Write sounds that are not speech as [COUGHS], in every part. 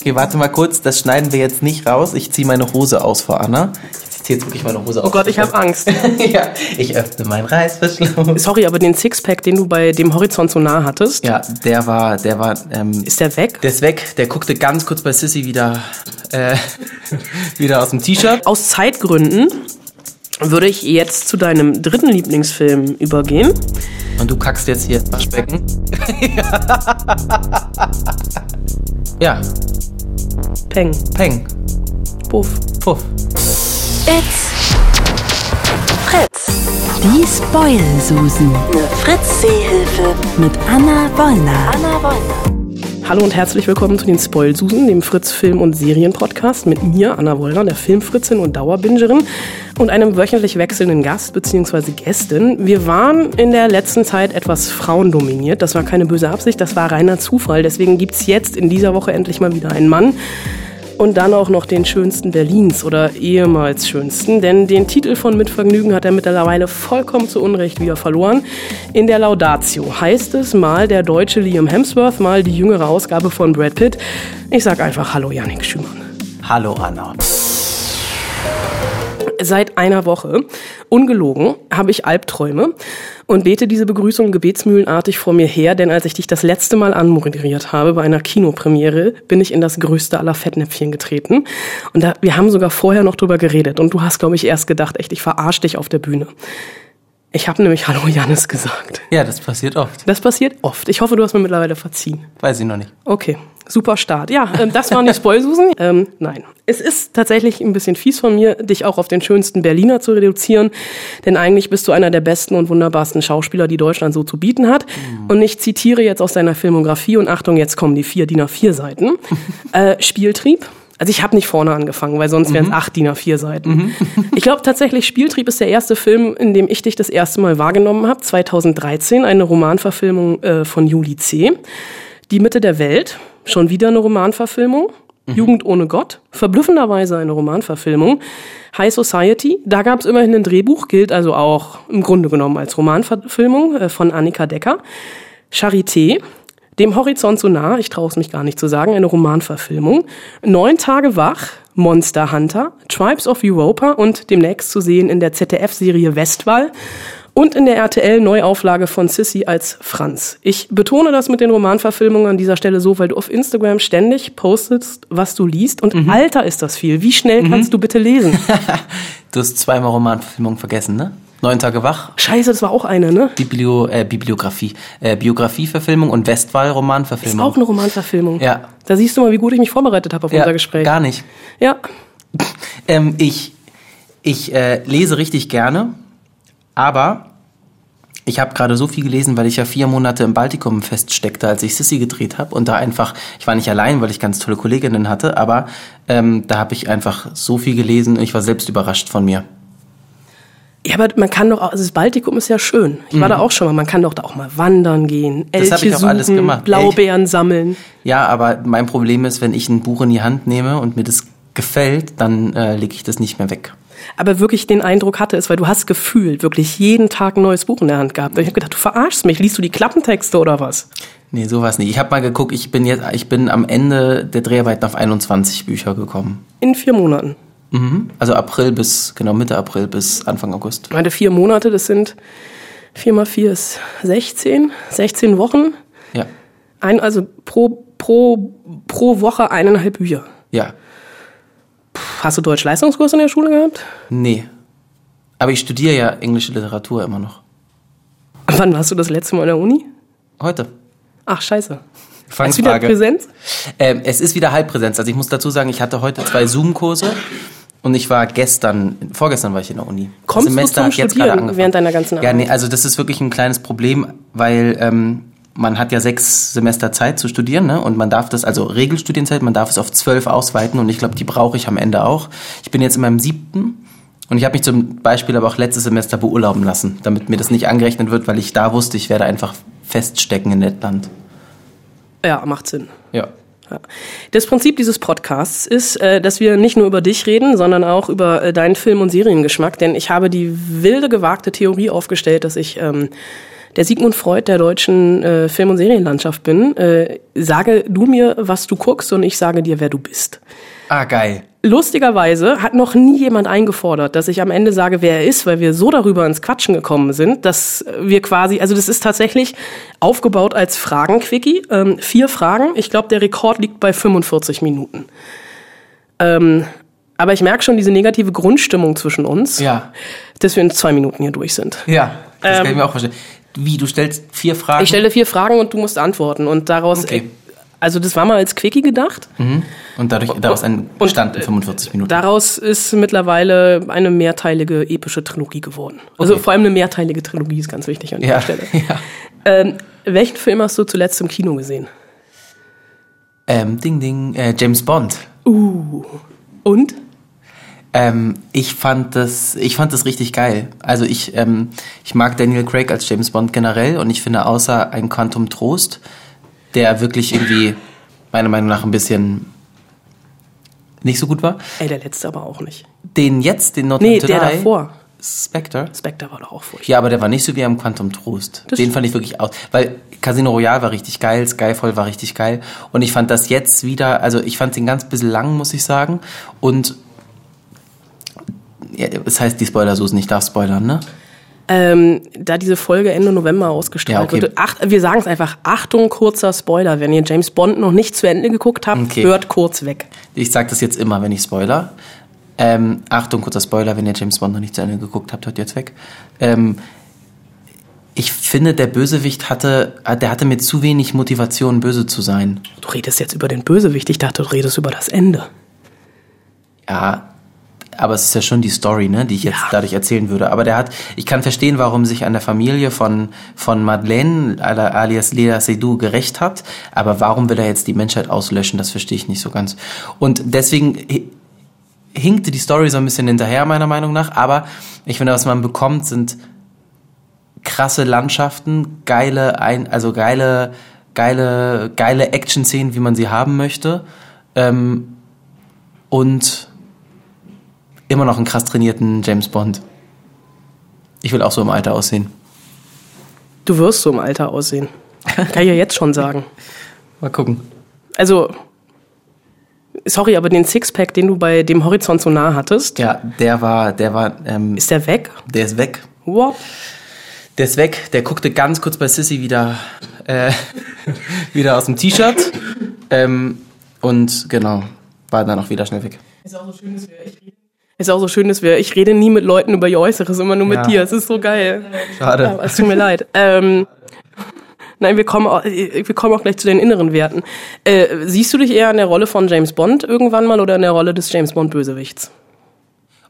Okay, warte mal kurz, das schneiden wir jetzt nicht raus. Ich ziehe meine Hose aus vor Anna. Ich ziehe jetzt wirklich meine Hose aus. Oh Gott, ich habe Angst. [LAUGHS] ja, ich öffne meinen Reißverschluss. Sorry, aber den Sixpack, den du bei dem Horizont so nah hattest, Ja, der war, der war, ähm, ist der weg? der ist weg. Der guckte ganz kurz bei Sissy wieder, äh, [LAUGHS] wieder aus dem T-Shirt. Aus Zeitgründen würde ich jetzt zu deinem dritten Lieblingsfilm übergehen. Und du kackst jetzt hier ins Waschbecken. [LAUGHS] ja, Peng, Peng, Puff. Puff. It's Fritz. Die Spoil-Susen. Eine Fritz-Seehilfe. Mit Anna Wollner. Anna Wollner. Hallo und herzlich willkommen zu den Spoilsusen, dem Fritz Film- und Serienpodcast mit mir, Anna Wollner, der Filmfritzin und Dauerbingerin und einem wöchentlich wechselnden Gast bzw. Gästin. Wir waren in der letzten Zeit etwas frauendominiert. Das war keine böse Absicht, das war reiner Zufall. Deswegen gibt's jetzt in dieser Woche endlich mal wieder einen Mann. Und dann auch noch den schönsten Berlins oder ehemals schönsten, denn den Titel von Mitvergnügen hat er mittlerweile vollkommen zu Unrecht wieder verloren. In der Laudatio heißt es mal der deutsche Liam Hemsworth, mal die jüngere Ausgabe von Brad Pitt. Ich sag einfach Hallo Yannick Schümann. Hallo Anna. Seit einer Woche, ungelogen, habe ich Albträume und bete diese Begrüßung gebetsmühlenartig vor mir her, denn als ich dich das letzte Mal anmoderiert habe bei einer Kinopremiere, bin ich in das größte aller Fettnäpfchen getreten. Und da, wir haben sogar vorher noch drüber geredet und du hast, glaube ich, erst gedacht, echt, ich verarsch dich auf der Bühne. Ich habe nämlich Hallo Jannis gesagt. Ja, das passiert oft. Das passiert oft. Ich hoffe, du hast mir mittlerweile verziehen. Weiß ich noch nicht. Okay, super Start. Ja, ähm, das waren die Spoilsusen. [LAUGHS] ähm, nein, es ist tatsächlich ein bisschen fies von mir, dich auch auf den schönsten Berliner zu reduzieren, denn eigentlich bist du einer der besten und wunderbarsten Schauspieler, die Deutschland so zu bieten hat. Und ich zitiere jetzt aus deiner Filmografie und Achtung, jetzt kommen die vier DIN A4 Seiten. [LAUGHS] äh, Spieltrieb. Also ich habe nicht vorne angefangen, weil sonst wären es acht DIN A4 Seiten. Ich glaube tatsächlich, Spieltrieb ist der erste Film, in dem ich dich das erste Mal wahrgenommen habe. 2013, eine Romanverfilmung äh, von Juli C. Die Mitte der Welt, schon wieder eine Romanverfilmung. Jugend ohne Gott, verblüffenderweise eine Romanverfilmung. High Society, da gab es immerhin ein Drehbuch, gilt also auch im Grunde genommen als Romanverfilmung äh, von Annika Decker. Charité, dem Horizont so nah, ich traue es mich gar nicht zu sagen, eine Romanverfilmung. Neun Tage wach, Monster Hunter, Tribes of Europa und demnächst zu sehen in der ZDF-Serie Westwall und in der RTL-Neuauflage von Sissy als Franz. Ich betone das mit den Romanverfilmungen an dieser Stelle so, weil du auf Instagram ständig postest, was du liest und Alter ist das viel. Wie schnell kannst du bitte lesen? [LAUGHS] Du hast zweimal Romanverfilmung vergessen, ne? Neun Tage wach, Scheiße, das war auch eine, ne? Biblio, äh, Bibliografie, äh, Biografieverfilmung und Westwall Ist auch eine Romanverfilmung. Ja. Da siehst du mal, wie gut ich mich vorbereitet habe auf ja, unser Gespräch. Gar nicht. Ja. [LAUGHS] Ähm, ich ich äh, lese richtig gerne, aber ich habe gerade so viel gelesen, weil ich ja vier Monate im Baltikum feststeckte, als ich Sissy gedreht habe und da einfach, ich war nicht allein, weil ich ganz tolle Kolleginnen hatte, aber ähm, da habe ich einfach so viel gelesen und ich war selbst überrascht von mir. Ja, aber man kann doch auch, also das Baltikum ist ja schön. Ich war da auch schon mal, man kann doch da auch mal wandern gehen, Elche Mhm. Das ich auch suchen, alles gemacht. Blaubeeren sammeln. Ja, aber mein Problem ist, wenn ich ein Buch in die Hand nehme und mir das gefällt, dann äh, lege ich das nicht mehr weg. Aber wirklich den Eindruck hatte es, weil du hast gefühlt wirklich jeden Tag ein neues Buch in der Hand gehabt. Und ich habe gedacht, du verarschst mich, liest du die Klappentexte oder was? Nee, sowas nicht. Ich habe mal geguckt, ich bin jetzt, ich bin am Ende der Dreharbeiten auf 21 Bücher gekommen. In vier Monaten. Mhm. Also April bis, genau Mitte April bis Anfang August. Ich meine, vier Monate, das sind vier mal vier ist 16, 16 Wochen. Ja. Ein, also pro, pro, pro Woche eineinhalb Bücher. Ja. Puh, Hast du Deutsch-Leistungskurs in der Schule gehabt? Nee. Aber ich studiere ja englische Literatur immer noch. Wann warst du das letzte Mal in der Uni? Heute. Ach, scheiße. Ist wieder Fangfrage. Präsenz? Ähm, es ist wieder Halbpräsenz. Also ich muss dazu sagen, ich hatte heute zwei Zoom-Kurse und ich war gestern, vorgestern war ich in der Uni. Das Kommst du Semester zum hat jetzt gerade Studieren angefangen. während deiner ganzen Ja, Arbeit? nee, also das ist wirklich ein kleines Problem, weil ähm, man hat ja sechs Semester Zeit zu studieren, ne? Und man darf das, also Regelstudienzeit, man darf es auf zwölf ausweiten und ich glaube, die brauche ich am Ende auch. Ich bin jetzt in meinem siebten und ich habe mich zum Beispiel aber auch letztes Semester beurlauben lassen, damit mir das nicht angerechnet wird, weil ich da wusste, ich werde einfach feststecken in Lettland. Ja, macht Sinn. Ja. Ja. Das Prinzip dieses Podcasts ist, äh, dass wir nicht nur über dich reden, sondern auch über äh, deinen Film- und Seriengeschmack. Denn ich habe die wilde, gewagte Theorie aufgestellt, dass ich ähm, der Sigmund Freud der deutschen äh, Film- und Serienlandschaft bin. Äh, sage du mir, was du guckst und ich sage dir, wer du bist. Ah, geil. Lustigerweise hat noch nie jemand eingefordert, dass ich am Ende sage, wer er ist, weil wir so darüber ins Quatschen gekommen sind, dass wir quasi, also das ist tatsächlich aufgebaut als Fragen-Quickie. Ähm, vier Fragen. Ich glaube, der Rekord liegt bei 45 Minuten. Ähm, aber ich merke schon diese negative Grundstimmung zwischen uns, Ja. dass wir in zwei Minuten hier durch sind. Ja, das kann ich Ähm, mir auch vorstellen. Wie, du stellst vier Fragen? Ich stelle vier Fragen und du musst antworten. Und daraus, Okay. also das war mal als Quickie gedacht. und dadurch, daraus Und- entstanden 45 Minuten. Daraus ist mittlerweile eine mehrteilige epische Trilogie geworden. Also Okay. vor allem eine mehrteilige Trilogie ist ganz wichtig an dieser ja, Stelle. [LAUGHS] ja. Ähm, welchen Film hast du zuletzt im Kino gesehen? Ähm, ding, ding, äh, James Bond. Und? Ähm, ich fand das, ich fand das richtig geil. Also ich, ähm, ich mag Daniel Craig als James Bond generell und ich finde außer ein Quantum Trost, der wirklich irgendwie meiner Meinung nach ein bisschen nicht so gut war, Ey, der letzte aber auch nicht. den jetzt, den Not Nee, der davor. Spectre. Spectre war doch auch furchtbar. Ja, aber der war nicht so wie am Quantum Trost. Das Den fand ich wirklich aus. Weil Casino Royale war richtig geil, Skyfall war richtig geil. Und ich fand das jetzt wieder, also ich fand den ganz bisschen lang, muss ich sagen. Und ja, es heißt die Spoiler-Susen, ich darf spoilern, ne? Ähm, da diese Folge Ende November ausgestrahlt Ja, okay. wird. Ach, wir sagen es einfach, Achtung, kurzer Spoiler. Wenn ihr James Bond noch nicht zu Ende geguckt habt, Okay. hört kurz weg. Ich sag das jetzt immer, wenn ich spoiler. Ähm, Achtung, kurzer Spoiler, wenn ihr James Bond noch nicht zu Ende geguckt habt, hört jetzt weg. Ähm, ich finde, der Bösewicht hatte, der hatte mir zu wenig Motivation, böse zu sein. Du redest jetzt über den Bösewicht. Ich dachte, du redest über das Ende. Ja, aber es ist ja schon die Story, ne, die ich jetzt Ja. dadurch erzählen würde. Aber der hat, ich kann verstehen, warum sich an der Familie von, von Madeleine alias Lea Seydoux gerecht hat. Aber warum will er jetzt die Menschheit auslöschen, das verstehe ich nicht so ganz. Und deswegen hi- hinkte die Story so ein bisschen hinterher, meiner Meinung nach. Aber ich finde, was man bekommt, sind krasse Landschaften, geile, ein, also geile, geile, geile Action-Szenen, wie man sie haben möchte. Ähm, und immer noch einen krass trainierten James Bond. Ich will auch so im Alter aussehen. Du wirst so im Alter aussehen. Kann ich ja jetzt schon sagen. [LAUGHS] Mal gucken. Also, sorry, aber den Sixpack, den du bei dem Horizont so nah hattest, Ja, der war, der war, ähm, ist der weg? der ist weg. What? Der ist weg. Der guckte ganz kurz bei Sissy wieder, äh, [LAUGHS] wieder aus dem T-Shirt. Ähm, und genau, war dann auch wieder schnell weg. Ist auch so schön, dass wir, ich rede. Ist auch so schön, dass wir, ich rede nie mit Leuten über ihr Äußeres, immer nur mit Ja. dir. Es ist so geil. Schade. Aber es tut mir leid. Ähm, nein, wir kommen, auch, wir kommen auch gleich zu den inneren Werten. Äh, siehst du dich eher in der Rolle von James Bond irgendwann mal oder in der Rolle des James Bond Bösewichts?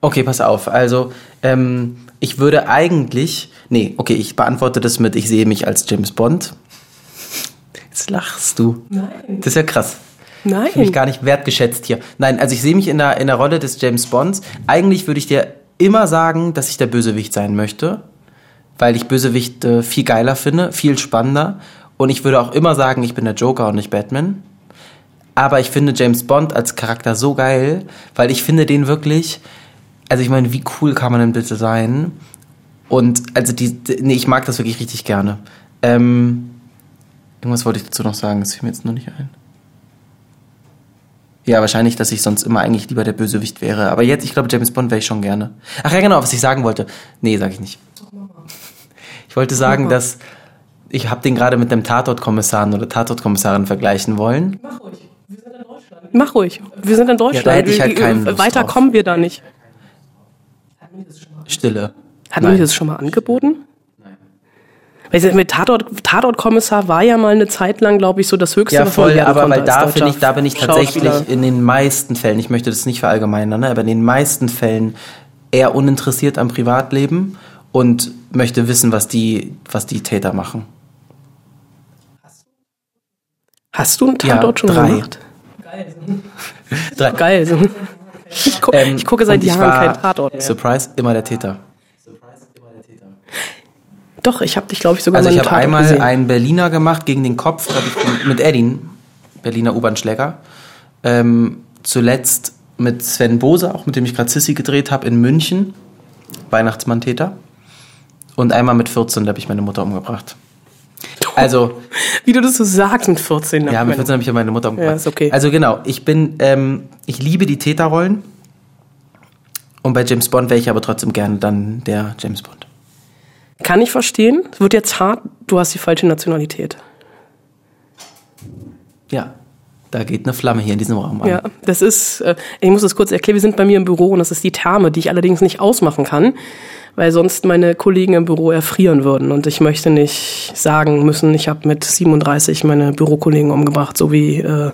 Okay, pass auf. Also, ähm, ich würde eigentlich. Nee, okay, ich beantworte das mit, ich sehe mich als James Bond. Jetzt lachst du. Nein. Das ist ja krass. Ich bin mich Nein. gar nicht wertgeschätzt hier. Nein, also ich sehe mich in der, in der Rolle des James Bonds. Eigentlich würde ich dir immer sagen, dass ich der Bösewicht sein möchte, weil ich Bösewichte viel geiler finde, viel spannender. Und ich würde auch immer sagen, ich bin der Joker und nicht Batman. Aber ich finde James Bond als Charakter so geil, weil ich finde den wirklich, also ich meine, wie cool kann man denn bitte sein? Und also die, die nee, ich mag das wirklich richtig gerne. Ähm, irgendwas wollte ich dazu noch sagen, das fiel mir jetzt nur nicht ein. Ja, wahrscheinlich, dass ich sonst immer eigentlich lieber der Bösewicht wäre. Aber jetzt, ich glaube, James Bond wäre ich schon gerne. Ach ja, genau, was ich sagen wollte. Nee, sage ich nicht. Ich wollte sagen, dass ich habe den gerade mit einem Tatortkommissar oder Tatortkommissarin vergleichen wollen. Mach ruhig. Wir sind in Deutschland. Mach ruhig. Wir sind in Deutschland. Ja, da hätte ich halt keinen Lust Weiter drauf. kommen wir da nicht. Stille. Hatten Nein. wir das schon mal angeboten? Weil sie- mit Tatort, Tatortkommissar war ja mal eine Zeit lang, glaube ich, so das Höchste, Ja, voll, aber konnte weil da finde ich, da bin ich tatsächlich in den meisten Fällen, ich möchte das nicht verallgemeinern, ne, aber in den meisten Fällen eher uninteressiert am Privatleben und möchte wissen, was die, was die Täter machen. Hast du einen Ja, Tatort schon drei. gemacht? [LAUGHS] Drei. Geil. Ich, gu Ähm, ich gucke seit ich Jahren keinen Tatort mehr. Surprise, immer der Täter. Doch, ich habe dich, glaube ich, sogar Also mal ich habe einmal gesehen. einen Berliner gemacht gegen den Kopf, ich, mit Edin, Berliner U-Bahn-Schläger. Ähm, zuletzt mit Sven Bose, auch mit dem ich gerade Sissy gedreht habe, in München. Weihnachtsmann-Täter. Und einmal mit 14, da habe ich meine Mutter umgebracht. Also, Wie du das so sagst mit 14. ja, mit 14 habe ich ja meine Mutter umgebracht. Ja, ist okay. Also genau, ich bin, ähm, ich liebe die Täterrollen. Und bei James Bond wäre ich aber trotzdem gerne dann der James Bond. Kann ich verstehen. Es wird jetzt hart, du hast die falsche Nationalität. Ja, da geht eine Flamme hier in diesem Raum an. Ja, das ist, äh, ich muss das kurz erklären, wir sind bei mir im Büro und das ist die Therme, die ich allerdings nicht ausmachen kann, weil sonst meine Kollegen im Büro erfrieren würden und ich möchte nicht sagen müssen, ich habe mit 37 meine Bürokollegen umgebracht, so wie äh,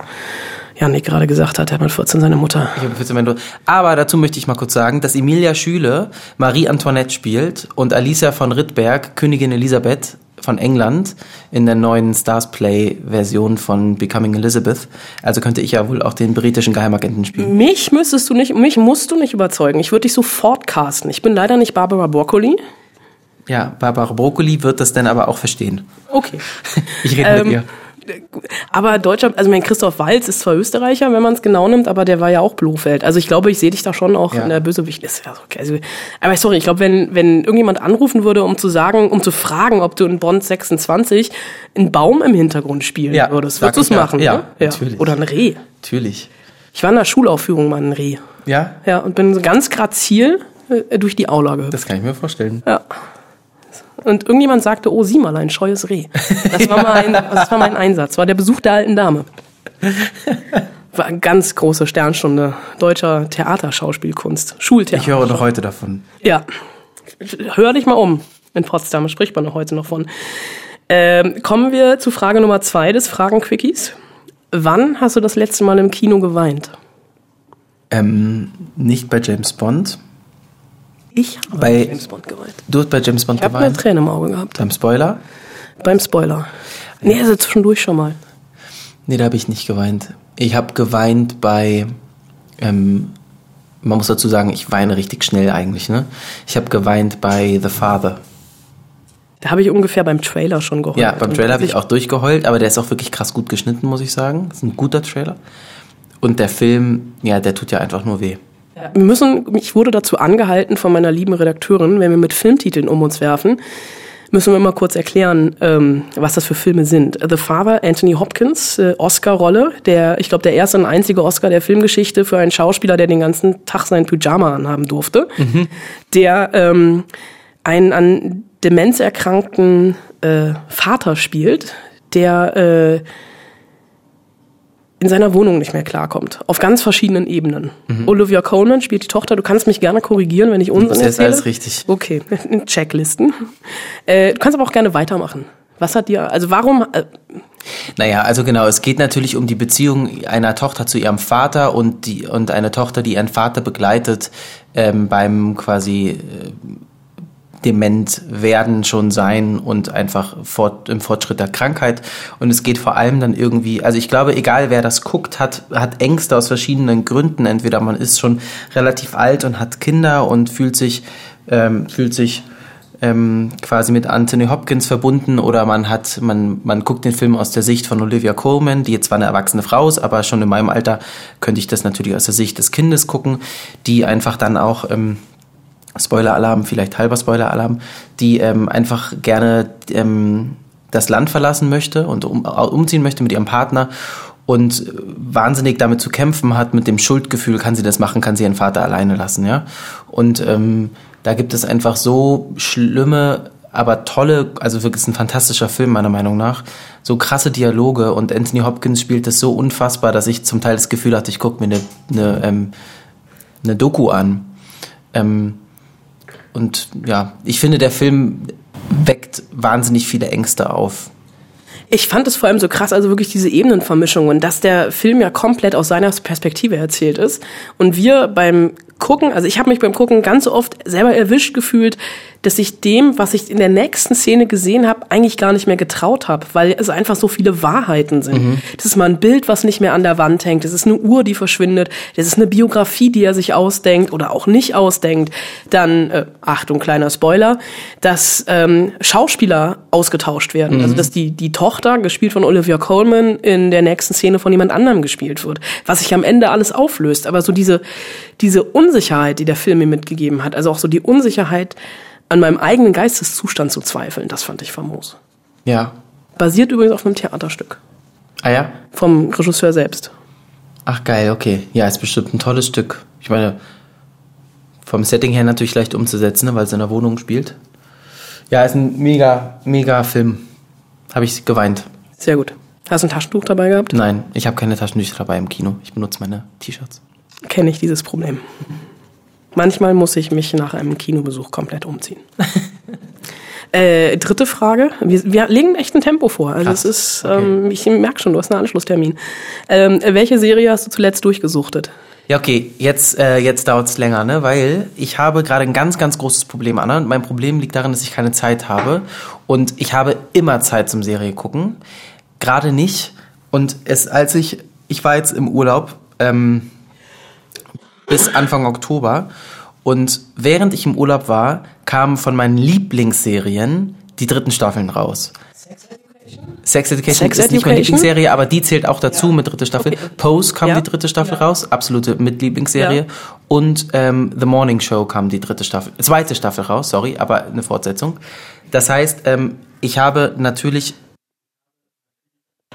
Janik gerade gesagt hat, er hat mit 14 seine Mutter. Ich habe 14 Minuten. Aber dazu möchte ich mal kurz sagen, dass Emilia Schüle Marie Antoinette spielt und Alicia von Rittberg Königin Elisabeth von England in der neuen Stars Play Version von Becoming Elizabeth. Also könnte ich ja wohl auch den britischen Geheimagenten spielen. Mich müsstest du nicht, mich musst du nicht überzeugen. Ich würde dich sofort casten. Ich bin leider nicht Barbara Broccoli. Ja, Barbara Broccoli wird das dann aber auch verstehen. Okay. [LAUGHS] Ich rede Ähm, mit ihr. Aber Deutscher, also mein Christoph Walz ist zwar Österreicher, wenn man es genau nimmt, aber der war ja auch Blofeld. Also ich glaube, ich sehe dich da schon auch Ja. in der Bösewichtliste. Ja, okay. also, aber sorry, ich glaube, wenn, wenn irgendjemand anrufen würde, um zu sagen, um zu fragen, ob du in Bond 26 einen Baum im Hintergrund spielen Ja, würdest, würdest du es ja. machen? Ja, ne? natürlich. Oder ein Reh. Natürlich. Ich war in der Schulaufführung mal ein Reh. Ja, Ja, und bin so ganz grazil äh, durch die Aula gehüpft. das kann ich mir vorstellen. Ja. Und irgendjemand sagte, oh, sieh mal, ein scheues Reh. Das war, [LAUGHS] mal ein, das war mein Einsatz, war der Besuch der alten Dame. War eine ganz große Sternstunde deutscher Theaterschauspielkunst, Schultheater. Ich höre noch heute davon. Ja, hör dich mal um. In Potsdam spricht man noch heute noch von. Ähm, kommen wir zu Frage Nummer zwei des Fragen-Quickies. Wann hast du das letzte Mal im Kino geweint? Ähm, nicht bei James Bond. Ich habe Bei- James Bond geweint. Du hast bei James Bond Ich habe eine geweint. Träne im Auge gehabt. Beim Spoiler? Beim Spoiler. Nee, also zwischendurch schon mal. Nee, da habe ich nicht geweint. Ich habe geweint bei, ähm, man muss dazu sagen, ich weine richtig schnell eigentlich, ne? Ich habe geweint bei The Father. Da habe ich ungefähr beim Trailer schon geheult. Ja, beim Trailer habe ich auch durchgeheult, aber der ist auch wirklich krass gut geschnitten, muss ich sagen. Das ist ein guter Trailer. Und der Film, ja, der tut ja einfach nur weh. Wir müssen, ich wurde dazu angehalten von meiner lieben Redakteurin, wenn wir mit Filmtiteln um uns werfen, müssen wir mal kurz erklären, ähm, was das für Filme sind. The Father, Anthony Hopkins, äh, Oscar-Rolle, der, ich glaube, der erste und einzige Oscar der Filmgeschichte für einen Schauspieler, der den ganzen Tag sein Pyjama anhaben durfte, der ähm, einen an Demenz erkrankten äh, Vater spielt, der äh, in seiner Wohnung nicht mehr klarkommt. Auf ganz verschiedenen Ebenen. Olivia Colman spielt die Tochter. Du kannst mich gerne korrigieren, wenn ich Unsinn Das ist erzähle. alles richtig. Okay, [LAUGHS] Checklisten. Äh, du kannst aber auch gerne weitermachen. Was hat dir, also warum, äh, Naja, also genau, es geht natürlich um die Beziehung einer Tochter zu ihrem Vater und, die, und eine Tochter, die ihren Vater begleitet ähm, beim quasi äh, dement werden schon sein und einfach fort, im Fortschritt der Krankheit. Und es geht vor allem dann irgendwie, also ich glaube, egal wer das guckt, hat, hat Ängste aus verschiedenen Gründen. Entweder man ist schon relativ alt und hat Kinder und fühlt sich, ähm, fühlt sich ähm, quasi mit Anthony Hopkins verbunden oder man hat, man, man guckt den Film aus der Sicht von Olivia Colman, die jetzt zwar eine erwachsene Frau ist, aber schon in meinem Alter könnte ich das natürlich aus der Sicht des Kindes gucken, die einfach dann auch, ähm, Spoiler-Alarm, vielleicht halber Spoiler-Alarm, die ähm, einfach gerne ähm, das Land verlassen möchte und um, umziehen möchte mit ihrem Partner und wahnsinnig damit zu kämpfen hat, mit dem Schuldgefühl, kann sie das machen, kann sie ihren Vater alleine lassen, ja. Und ähm, da gibt es einfach so schlimme, aber tolle, also wirklich ein fantastischer Film meiner Meinung nach, so krasse Dialoge und Anthony Hopkins spielt das so unfassbar, dass ich zum Teil das Gefühl hatte, ich gucke mir eine, eine, ähm, eine Doku an. Ähm, und ja, ich finde, der Film weckt wahnsinnig viele Ängste auf. ich fand es vor allem so krass, also wirklich diese Ebenenvermischung und dass der Film ja komplett aus seiner Perspektive erzählt ist. Und wir beim Gucken, also ich habe mich beim Gucken ganz oft selber erwischt gefühlt, dass ich dem, was ich in der nächsten Szene gesehen habe, eigentlich gar nicht mehr getraut habe, weil es einfach so viele Wahrheiten sind. Das ist mal ein Bild, was nicht mehr an der Wand hängt. Das ist eine Uhr, die verschwindet. Das ist eine Biografie, die er sich ausdenkt oder auch nicht ausdenkt. Dann, äh, Achtung, kleiner Spoiler, dass ähm, Schauspieler ausgetauscht werden. Also dass die, die Tochter, gespielt von Olivia Colman, in der nächsten Szene von jemand anderem gespielt wird. Was sich am Ende alles auflöst. Aber so diese, diese Unsicherheit, die der Film mir mitgegeben hat, also auch so die Unsicherheit, an meinem eigenen Geisteszustand zu zweifeln, das fand ich famos. Ja. Basiert übrigens auf einem Theaterstück. Ah ja? Vom Regisseur selbst. Ach geil, okay. Ja, ist bestimmt ein tolles Stück. Ich meine, vom Setting her natürlich leicht umzusetzen, ne, weil es in der Wohnung spielt. Ja, ist ein mega, mega Film. Habe ich geweint. Sehr gut. Hast du ein Taschentuch dabei gehabt? Nein, ich habe keine Taschentücher dabei im Kino. Ich benutze meine T-Shirts. Kenne ich dieses Problem. Manchmal muss ich mich nach einem Kinobesuch komplett umziehen. [LAUGHS] äh, dritte Frage. Wir, wir legen echt ein Tempo vor. Also Krass. es ist, Okay. ähm, ich merke schon, du hast einen Anschlusstermin. Ähm, welche Serie hast du zuletzt durchgesuchtet? Ja, okay, jetzt, äh, jetzt dauert es länger, ne? Weil ich habe gerade ein ganz, ganz großes Problem, Anna. Und mein Problem liegt darin, dass ich keine Zeit habe. Und ich habe immer Zeit zum Serie gucken. Gerade nicht. Und es, als ich, ich war jetzt im Urlaub ähm, bis Anfang Oktober. Und während ich im Urlaub war, kamen von meinen Lieblingsserien die dritten Staffeln raus. Sex Education Sex ist nicht meine Education? Lieblingsserie, aber die zählt auch dazu mit dritte Staffel. Okay. Pose kam Ja. die dritte Staffel raus, absolute Mitlieblingsserie. Ja. Und ähm, The Morning Show kam die dritte Staffel, zweite Staffel raus, sorry, aber eine Fortsetzung. Das heißt, ähm, ich habe natürlich,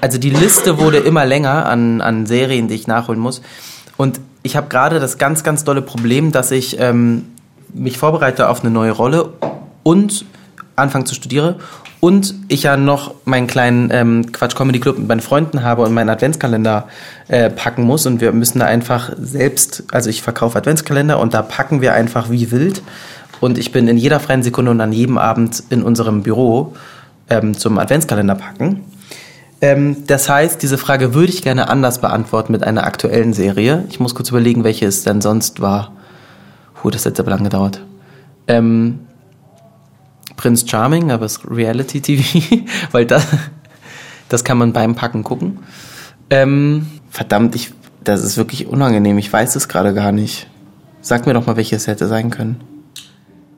also die Liste wurde immer länger an, an Serien, die ich nachholen muss. Und ich habe gerade das ganz, ganz dolle Problem, dass ich ähm, mich vorbereite auf eine neue Rolle und anfange zu studieren und ich ja noch meinen kleinen ähm, Quatsch Comedy Club mit meinen Freunden habe und meinen Adventskalender äh, packen muss und wir müssen da einfach selbst, also ich verkaufe Adventskalender und da packen wir einfach wie wild und ich bin in jeder freien Sekunde und an jedem Abend in unserem Büro ähm, zum Adventskalender packen. Ähm, das heißt, diese Frage würde ich gerne anders beantworten mit einer aktuellen Serie. Ich muss kurz überlegen, welche es denn sonst war. Puh, das hat aber lange gedauert. Ähm, Prince Charming, aber es ist Reality TV, [LAUGHS] weil das, das kann man beim Packen gucken. Ähm, verdammt, ich, das ist wirklich unangenehm. Ich weiß es gerade gar nicht. Sag mir doch mal, welche es hätte sein können.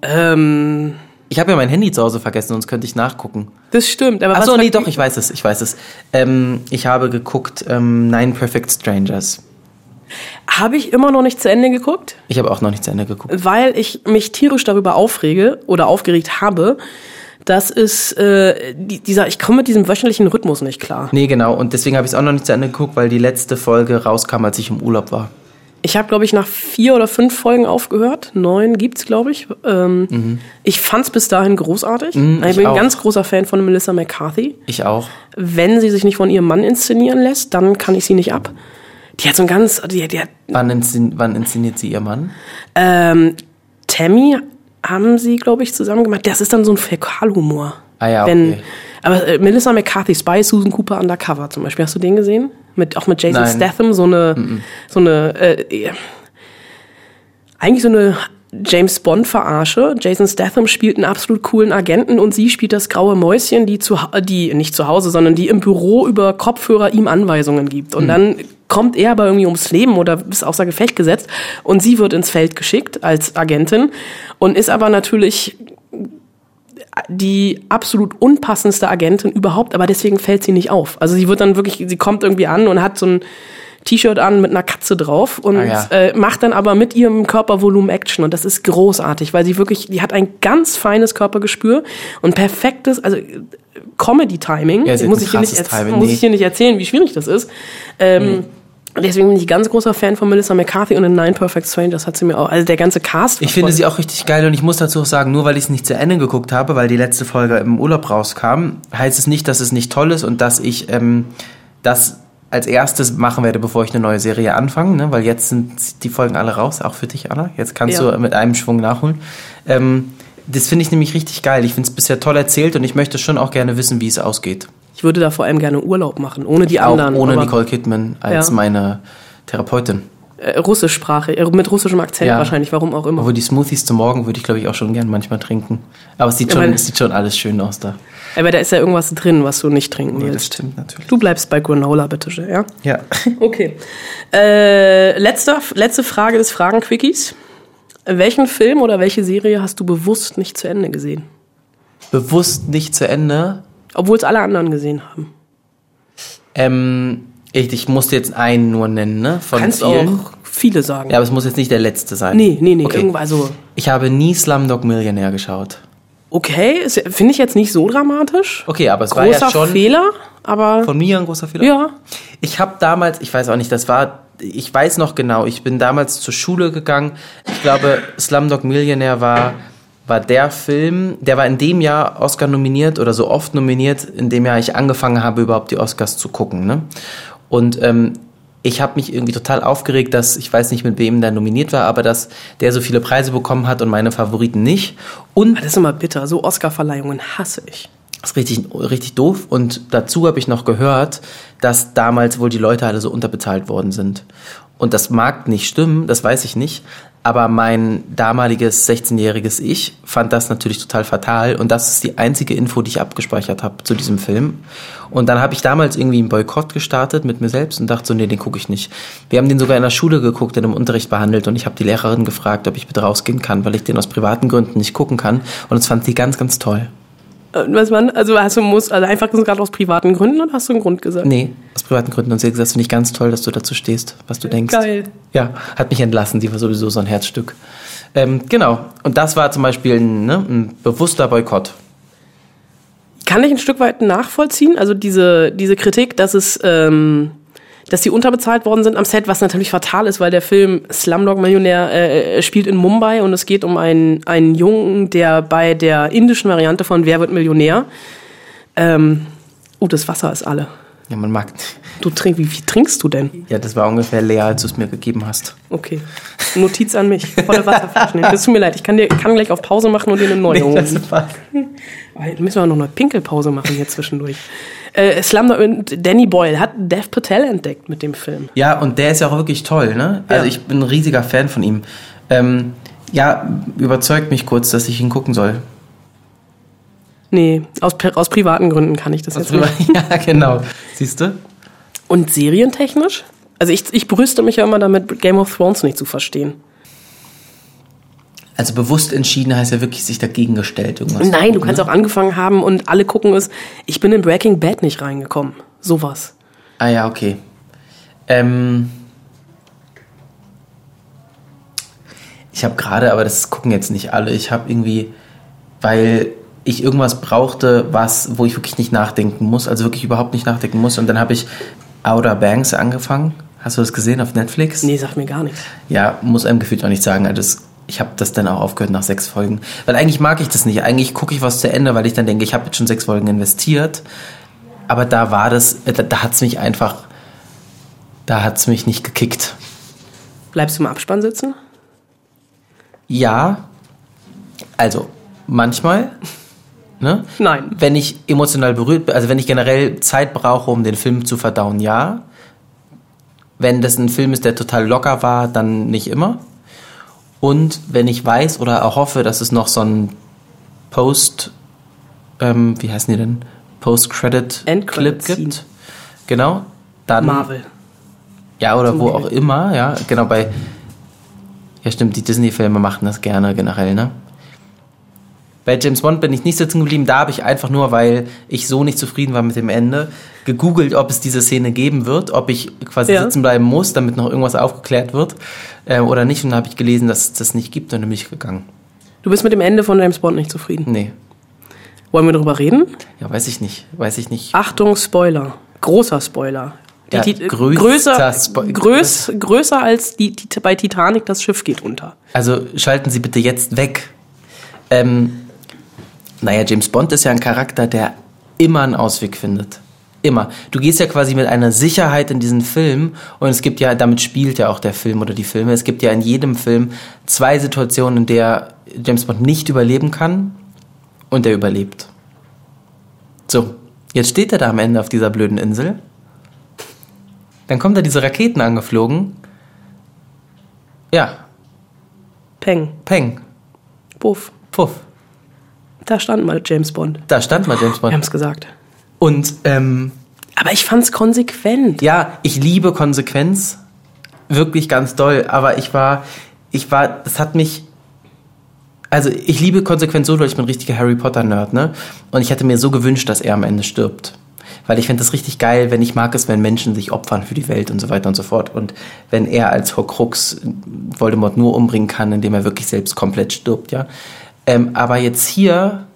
Ähm, Ich habe ja mein Handy zu Hause vergessen, sonst könnte ich nachgucken. das stimmt. Aber Ach was so, war- nee, doch, ich weiß es, ich weiß es. Ähm, ich habe geguckt ähm, Nine Perfect Strangers. Habe ich immer noch nicht zu Ende geguckt, Ich habe auch noch nicht zu Ende geguckt. weil ich mich tierisch darüber aufrege oder aufgeregt habe, dass es äh, die, dieser, ich komme mit diesem wöchentlichen Rhythmus nicht klar. Nee, genau. Und deswegen habe ich es auch noch nicht zu Ende geguckt, weil die letzte Folge rauskam, als ich im Urlaub war. Ich habe, glaube ich, nach vier oder fünf Folgen aufgehört. Neun gibt's, glaube ich. Ähm, Ich fand's bis dahin großartig. Mhm, ich ich bin auch. ein ganz großer Fan von Melissa McCarthy. Ich auch. Wenn sie sich nicht von ihrem Mann inszenieren lässt, dann kann ich sie nicht ab. Die hat so ein ganz, die, die hat, Wann, inszen wann inszeniert sie ihr Mann? ähm, Tammy haben sie, glaube ich, zusammen gemacht. Das ist dann so ein Fäkalhumor. Ah ja, Wenn, okay. aber äh, Melissa McCarthy, Spy Susan Cooper Undercover zum Beispiel, hast du den gesehen? Mit, auch mit Jason Nein. Statham, so eine, so eine, äh, eigentlich so eine James Bond verarsche. Jason Statham spielt einen absolut coolen Agenten und sie spielt das graue Mäuschen, die zu, die nicht zu Hause, sondern die im Büro über Kopfhörer ihm Anweisungen gibt. Und dann kommt er aber irgendwie ums Leben oder ist außer Gefecht gesetzt und sie wird ins Feld geschickt als Agentin und ist aber natürlich die absolut unpassendste Agentin überhaupt, aber deswegen fällt sie nicht auf. Also sie wird dann wirklich, sie kommt irgendwie an und hat so ein T-Shirt an mit einer Katze drauf und Ah, ja. äh, macht dann aber mit ihrem Körpervolumen Action und das ist großartig, weil sie wirklich, die hat ein ganz feines Körpergespür und perfektes, also äh, Comedy-Timing. Ja, muss ich hier nicht, muss nee. ich hier nicht erzählen, wie schwierig das ist. Ähm, Deswegen bin ich ganz großer Fan von Melissa McCarthy und in Nine Perfect Strangers hat sie mir auch, also der ganze Cast. Ich finde sie auch richtig geil und ich muss dazu auch sagen, nur weil ich es nicht zu Ende geguckt habe, weil die letzte Folge im Urlaub rauskam, heißt es nicht, dass es nicht toll ist und dass ich ähm, das als erstes machen werde, bevor ich eine neue Serie anfange, ne? weil jetzt sind die Folgen alle raus, auch für dich, Anna. Jetzt kannst Ja. du mit einem Schwung nachholen. Ähm, das finde ich nämlich richtig geil. Ich finde es bisher toll erzählt und ich möchte schon auch gerne wissen, wie es ausgeht. Ich würde da vor allem gerne Urlaub machen, ohne die auch anderen. ohne aber, Nicole Kidman als Ja. meine Therapeutin. Äh, Russischsprache, äh, mit russischem Akzent Ja. wahrscheinlich, warum auch immer. Obwohl die Smoothies zum Morgen würde ich, glaube ich, auch schon gern manchmal trinken. Aber es sieht, schon, weil- es sieht schon alles schön aus da. Aber da ist ja irgendwas drin, was du nicht trinken Nee, das willst. stimmt natürlich. Du bleibst bei Granola, bitte schön, ja? Ja. [LAUGHS] Okay. Äh, letzter, letzte Frage des Fragen-Quickies. Welchen Film oder welche Serie hast du bewusst nicht zu Ende gesehen? Bewusst nicht zu Ende. Obwohl es alle anderen gesehen haben. Ähm, ich, ich musste jetzt einen nur nennen, ne? Von Kannst vielen. auch viele sagen. Ja, aber es muss jetzt nicht der letzte sein. Nee, nee, nee, Okay. irgendwas so. Ich habe nie Slumdog Millionär geschaut. Okay, finde ich jetzt nicht so dramatisch. Okay, aber es war Großer ja schon Fehler, aber von mir ein großer Fehler. ja. Ich habe damals, ich weiß auch nicht, das war, ich weiß noch genau, ich bin damals zur Schule gegangen. Ich glaube, Slumdog Millionaire war, war der Film, der war in dem Jahr Oscar nominiert oder so oft nominiert, in dem Jahr ich angefangen habe, überhaupt die Oscars zu gucken. Ne? Und ähm, ich habe mich irgendwie total aufgeregt, dass, ich weiß nicht, mit wem der nominiert war, aber dass der so viele Preise bekommen hat und meine Favoriten nicht. Und Das ist immer bitter. So Oscar-Verleihungen hasse ich. das ist richtig, richtig doof. Und dazu habe ich noch gehört, dass damals wohl die Leute alle so unterbezahlt worden sind. Und das mag nicht stimmen, das weiß ich nicht. Aber mein damaliges 16-jähriges Ich fand das natürlich total fatal. Und das ist die einzige Info, die ich abgespeichert habe zu diesem Film. Und dann habe ich damals irgendwie einen Boykott gestartet mit mir selbst und dachte so, nee, den gucke ich nicht. Wir haben den sogar in der Schule geguckt, in einem Unterricht behandelt. Und ich habe die Lehrerin gefragt, ob ich bitte rausgehen kann, weil ich den aus privaten Gründen nicht gucken kann. Und das fand sie ganz, ganz toll. Äh, Was man, also hast du musst, also einfach gerade aus privaten Gründen oder hast du einen Grund gesagt? Nee, aus privaten Gründen. Und sie hat gesagt, das finde ich ganz toll, dass du dazu stehst, was du denkst. Geil. Ja, hat mich entlassen. Die war sowieso so ein Herzstück. Ähm, genau. Und das war zum Beispiel ein, ne, ein bewusster Boykott. Kann ich ein Stück weit nachvollziehen? Also diese, diese Kritik, dass es, ähm, dass die unterbezahlt worden sind am Set, was natürlich fatal ist, weil der Film Slumdog Millionär äh, spielt in Mumbai und es geht um einen, einen Jungen, der bei der indischen Variante von Wer wird Millionär, ähm, oh, das Wasser ist alle. Ja, man mag. Du trink, wie viel trinkst du denn? Ja, das war ungefähr leer, als du es mir gegeben hast. Okay. Notiz an mich. Volle Wasserflaschen. Das tut mir leid. Ich kann, dir, kann gleich auf Pause machen und dir eine neue holen. Aber jetzt müssen wir noch eine Pinkelpause machen hier zwischendurch. Äh, Slumdog und Danny Boyle hat Dev Patel entdeckt mit dem Film. Ja, und der ist ja auch wirklich toll, ne? Also Ja. ich bin ein riesiger Fan von ihm. Ähm, ja, überzeugt mich kurz, dass ich ihn gucken soll. Nee, aus, aus privaten Gründen kann ich das jetzt nicht. [LAUGHS] ja, genau. Siehst du? Und serientechnisch? Also ich, ich brüste mich ja immer damit, Game of Thrones nicht zu verstehen. Also bewusst entschieden heißt ja wirklich sich dagegen gestellt. Irgendwas Nein, du gucken, kannst ne? auch angefangen haben und alle gucken es. Ich bin in Breaking Bad nicht reingekommen. Sowas. Ah ja, okay. Ähm, ich habe gerade, aber das gucken jetzt nicht alle. Ich habe irgendwie, weil ich irgendwas brauchte, was, wo ich wirklich nicht nachdenken muss, also wirklich überhaupt nicht nachdenken muss. Und dann habe ich Outer Banks angefangen. Hast du das gesehen auf Netflix? Nee, sagt mir gar nichts. Ja, muss einem gefühlt auch nicht sagen. Also das, ich habe das dann auch aufgehört nach sechs Folgen. Weil eigentlich mag ich das nicht. Eigentlich gucke ich was zu Ende, weil ich dann denke, ich habe jetzt schon sechs Folgen investiert. Aber da war das, äh, da, da hat es mich einfach, da hat es mich nicht gekickt. Bleibst du im Abspann sitzen? Ja, also manchmal, [LAUGHS] ne? Nein. Wenn ich emotional berührt bin, also wenn ich generell Zeit brauche, um den Film zu verdauen, ja. Wenn das ein Film ist, der total locker war, dann nicht immer. Und wenn ich weiß oder auch hoffe, dass es noch so ein Post, ähm, wie heißen die denn? Post-Credit-Clip gibt. Genau. Dann, Marvel. ja, oder Zum wo Beispiel. auch immer, ja. Genau, bei, ja stimmt, die Disney-Filme machen das gerne generell, ne? Bei James Bond bin ich nicht sitzen geblieben. Da habe ich einfach nur, weil ich so nicht zufrieden war mit dem Ende, gegoogelt, ob es diese Szene geben wird, ob ich quasi Ja. sitzen bleiben muss, damit noch irgendwas aufgeklärt wird äh, oder nicht. Und dann habe ich gelesen, dass es das nicht gibt und dann bin ich gegangen. Du bist mit dem Ende von James Bond nicht zufrieden. Nee, Wollen wir darüber reden? ja, weiß ich nicht. Weiß ich nicht. Achtung, Spoiler. Großer Spoiler. Die Ja, größter größer, Spo- größ, größer als die, die, bei Titanic das Schiff geht unter. Also schalten Sie bitte jetzt weg. Ähm, naja, James Bond ist ja ein Charakter, der immer einen Ausweg findet. Immer. Du gehst ja quasi mit einer Sicherheit in diesen Film und es gibt ja, damit spielt ja auch der Film oder die Filme, es gibt ja in jedem Film zwei Situationen, in der James Bond nicht überleben kann und er überlebt. So, jetzt steht er da am Ende auf dieser blöden Insel. Dann kommen da diese Raketen angeflogen. Ja, Peng. Peng, Puff. Puff. Da stand mal James Bond. Da stand mal James Wir Bond. haben es gesagt. Und ähm, Aber ich fand's konsequent. ja, ich liebe Konsequenz. Wirklich ganz doll. Aber ich war, ich war, das hat mich. Also ich liebe Konsequenz so, weil ich bin ein richtiger Harry Potter-Nerd, ne? Und ich hätte mir so gewünscht, dass er am Ende stirbt. Weil ich finde das richtig geil, wenn ich mag es, wenn Menschen sich opfern für die Welt und so weiter und so fort. Und wenn er als Horcrux Voldemort nur umbringen kann, indem er wirklich selbst komplett stirbt, ja. Ähm, aber jetzt hier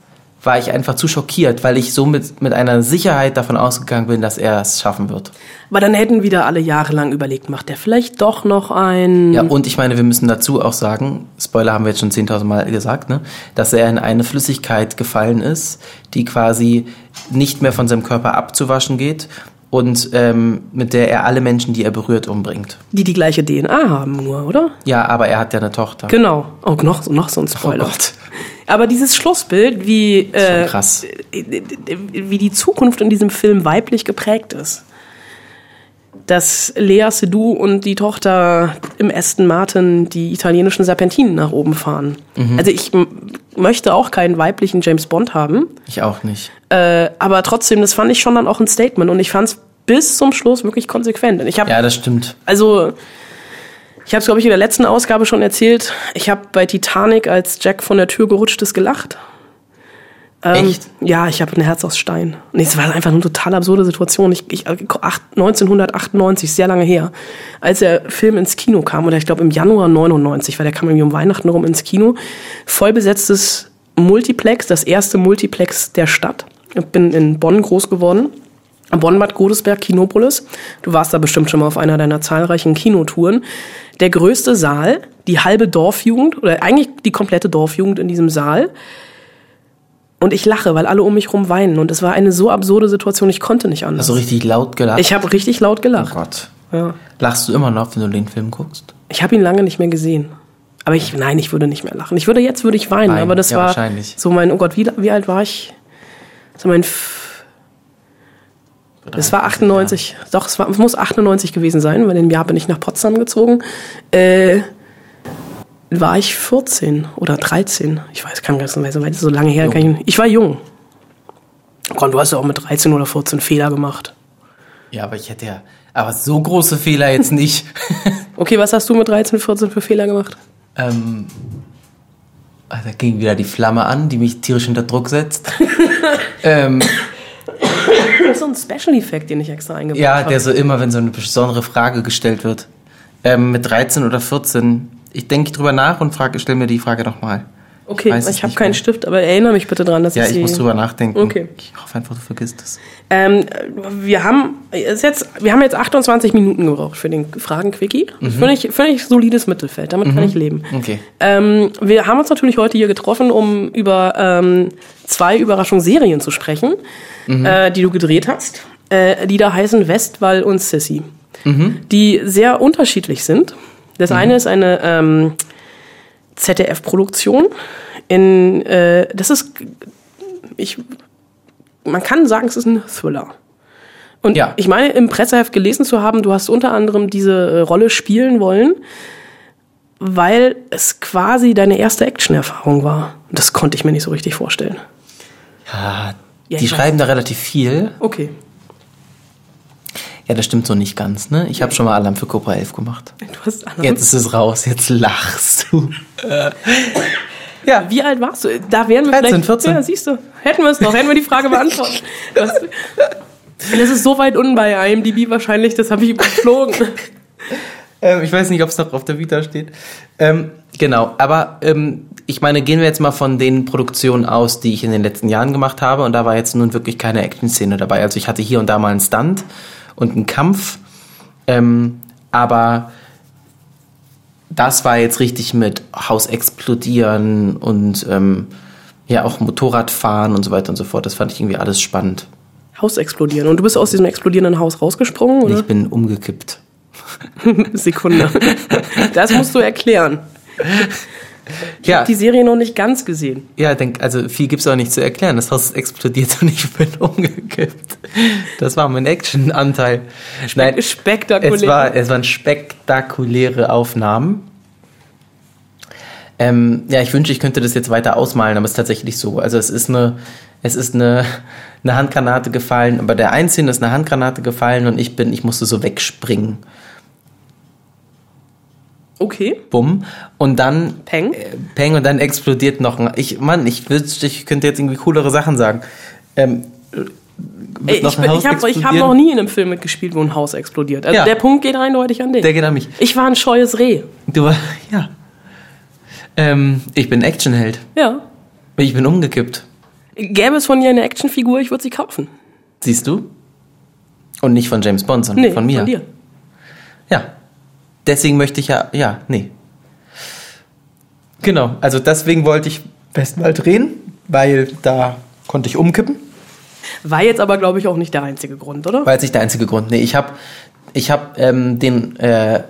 war ich einfach zu schockiert, weil ich so mit, mit einer Sicherheit davon ausgegangen bin, dass er es schaffen wird. Aber dann hätten wieder alle Jahre lang überlegt, macht er vielleicht doch noch ein. Ja, und ich meine, wir müssen dazu auch sagen, Spoiler haben wir jetzt schon 10.000 Mal gesagt, ne, dass er in eine Flüssigkeit gefallen ist, die quasi nicht mehr von seinem Körper abzuwaschen geht und ähm, mit der er alle Menschen, die er berührt, umbringt. Die die gleiche DNA haben nur, oder? Ja, aber er hat ja eine Tochter. Genau. Oh, noch, noch so ein Spoiler. Oh Gott. Aber dieses Schlussbild, wie, äh, krass. wie die Zukunft in diesem Film weiblich geprägt ist. Dass Lea Seydoux und die Tochter im Aston Martin die italienischen Serpentinen nach oben fahren. Also ich möchte auch keinen weiblichen James Bond haben, Ich auch nicht. äh, aber trotzdem, das fand ich schon dann auch ein Statement und ich fand es bis zum Schluss wirklich konsequent. Und ich habe Ja, das stimmt. also, ich habe es, glaube ich, in der letzten Ausgabe schon erzählt. Ich habe bei Titanic, als Jack von der Tür gerutscht ist, gelacht. Ähm, Echt? Ja, ich habe ein Herz aus Stein. Nee, es war einfach eine total absurde Situation. Ich, ich, acht- 1998, sehr lange her, als der Film ins Kino kam, oder ich glaube im Januar 99, weil der kam irgendwie um Weihnachten rum ins Kino, vollbesetztes Multiplex, das erste Multiplex der Stadt. Ich bin in Bonn groß geworden. Bonn-Bad Godesberg, Kinopolis. Du warst da bestimmt schon mal auf einer deiner zahlreichen Kinotouren. Der größte Saal, die halbe Dorfjugend, oder eigentlich die komplette Dorfjugend in diesem Saal. Und ich lache, weil alle um mich rum weinen. Und es war eine so absurde Situation, ich konnte nicht anders. Also richtig laut gelacht. ich habe richtig laut oh gelacht. Gott. Ja. Lachst du immer noch, wenn du den Film guckst? Ich habe ihn lange nicht mehr gesehen. Aber ich, nein, ich würde nicht mehr lachen. Ich würde jetzt würde ich weinen, Weinen, aber das ja, war wahrscheinlich. so mein, oh Gott, wie, wie alt war ich? So mein, Das war 98. Doch, es, war, es muss 98 gewesen sein, weil im Jahr bin ich nach Potsdam gezogen. Äh, war ich 14 oder 13. Ich weiß, kann ganz nicht mehr, so lange her. Kann ich, ich war jung. Gott, du hast ja auch mit 13 oder 14 Fehler gemacht. Ja, aber ich hätte ja. Aber so große Fehler jetzt [LAUGHS] nicht. Okay, was hast du mit 13, 14 für Fehler gemacht? ähm, ah, da ging wieder die Flamme an, die mich tierisch unter Druck setzt. [LAUGHS] ähm, ist so ein Special Effekt, den ich extra eingebaut ja, habe. der so immer, wenn so eine besondere Frage gestellt wird. Ähm, mit 13 oder 14. Ich denke drüber nach und frage, stell mir die Frage nochmal. Okay, es ich habe keinen mehr. Stift, aber erinnere mich bitte dran, dass Ja, ich ich sie... muss drüber nachdenken. Okay. Ich hoffe einfach, du vergisst es. Ähm, wir haben ist jetzt, wir haben jetzt 28 Minuten gebraucht für den Fragen-Quickie. Mhm. Ich, finde ich solides Mittelfeld. Damit kann ich leben. Okay. Ähm, wir haben uns natürlich heute hier getroffen, um über ähm, zwei Überraschungsserien zu sprechen, Mhm. äh, die du gedreht hast, äh, die da heißen Westwall und Sissy, Mhm. die sehr unterschiedlich sind. Das eine ist eine ähm, ZDF-Produktion. In äh, das ist ich man kann sagen, es ist ein Thriller. Und Ja. ich meine, im Presseheft gelesen zu haben, du hast unter anderem diese äh, Rolle spielen wollen, weil es quasi deine erste Action-Erfahrung war. Das konnte ich mir nicht so richtig vorstellen. Ja, Ja, die ich schreiben da relativ viel. Okay. Ja, das stimmt so nicht ganz, ne? Ich habe schon mal Alarm für Cobra 11 gemacht. Du hast Ahnung. Jetzt ist es raus, jetzt lachst du. Ja, wie alt warst du? Da wären wir 13, vielleicht. 14. Ja, siehst du. Hätten wir es noch, hätten wir die Frage beantwortet. Das, das ist so weit unten bei IMDb wahrscheinlich, das habe ich überflogen. Ähm, ich weiß nicht, ob es noch auf der Vita steht. Ähm, genau, aber ähm, ich meine, gehen wir jetzt mal von den Produktionen aus, die ich in den letzten Jahren gemacht habe. Und da war jetzt nun wirklich keine Action-Szene dabei. Also ich hatte hier und da mal einen Stunt und einen Kampf. Ähm, aber das war jetzt richtig mit Haus explodieren und ähm, ja auch Motorradfahren und so weiter und so fort. Das fand ich irgendwie alles spannend. Haus explodieren. Und du bist aus diesem explodierenden Haus rausgesprungen, oder? Ich bin umgekippt. [LAUGHS] Sekunde. Das musst du erklären. Ja, Die Serie noch nicht ganz gesehen. Ja, denk, also viel gibt's auch nicht zu erklären. Das Haus explodiert [LAUGHS] und ich bin [LAUGHS] umgekippt. Das war mein Action-Anteil. Nein, Spektakulär. es, war, es waren spektakuläre Aufnahmen. Ähm, ja, ich wünsche, ich könnte das jetzt weiter ausmalen, aber es ist tatsächlich so. Also es ist eine, es ist eine, eine Handgranate gefallen, aber der Einzelne ist eine Handgranate gefallen und ich bin, ich musste so wegspringen. Okay. Bumm. Und dann Peng. äh, Peng und dann explodiert noch ein. Ich, Mann, ich wünschte, ich könnte jetzt irgendwie coolere Sachen sagen. Ähm, Ey, ich bin- ich habe hab noch nie in einem Film mitgespielt, wo ein Haus explodiert. Also Ja. der Punkt geht eindeutig an dich. Der geht an mich. ich war ein scheues Reh. Du war, [LAUGHS] ja. Ähm, ich bin Actionheld. Ja. Ich bin umgekippt. Gäbe es von ihr eine Actionfigur, ich würde sie kaufen. Siehst du? Und nicht von James Bond, sondern Nee, von mir. Von dir. Deswegen möchte ich ja, ja, nee. Genau, also deswegen wollte ich Westwall drehen, weil da konnte ich umkippen. War jetzt aber, glaube ich, auch nicht der einzige Grund, oder? War jetzt nicht der einzige Grund. Nee, ich habe ich hab, ähm, den äh,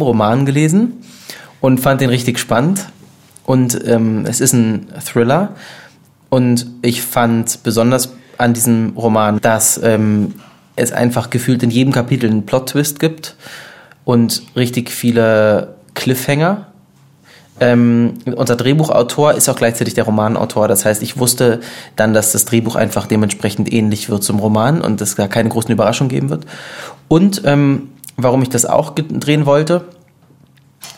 Roman gelesen und fand den richtig spannend. Und ähm, es ist ein Thriller. Und ich fand besonders an diesem Roman, dass ähm, es einfach gefühlt in jedem Kapitel einen Plot-Twist gibt und richtig viele Cliffhanger. Ähm, unser Drehbuchautor ist auch gleichzeitig der Romanautor. Das heißt, ich wusste dann, dass das Drehbuch einfach dementsprechend ähnlich wird zum Roman und es da keine großen Überraschungen geben wird. Und ähm, warum ich das auch drehen wollte,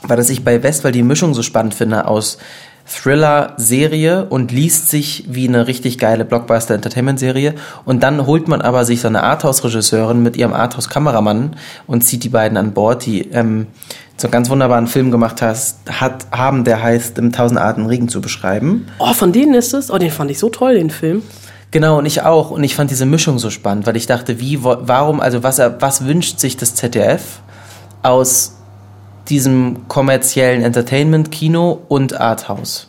war, dass ich bei Westwall die Mischung so spannend finde aus Thriller-Serie und liest sich wie eine richtig geile Blockbuster-Entertainment-Serie und dann holt man aber sich so eine Arthouse-Regisseurin mit ihrem Arthouse-Kameramann und zieht die beiden an Bord, die ähm, so einen ganz wunderbaren Film gemacht hast, hat, haben, der heißt im Tausend Arten Regen zu beschreiben. Oh, von denen ist es? Oh, den fand ich so toll, den Film. Genau, und ich auch. Und ich fand diese Mischung so spannend, weil ich dachte, wie, warum, also was, was wünscht sich das ZDF aus diesem kommerziellen Entertainment-Kino und Arthouse?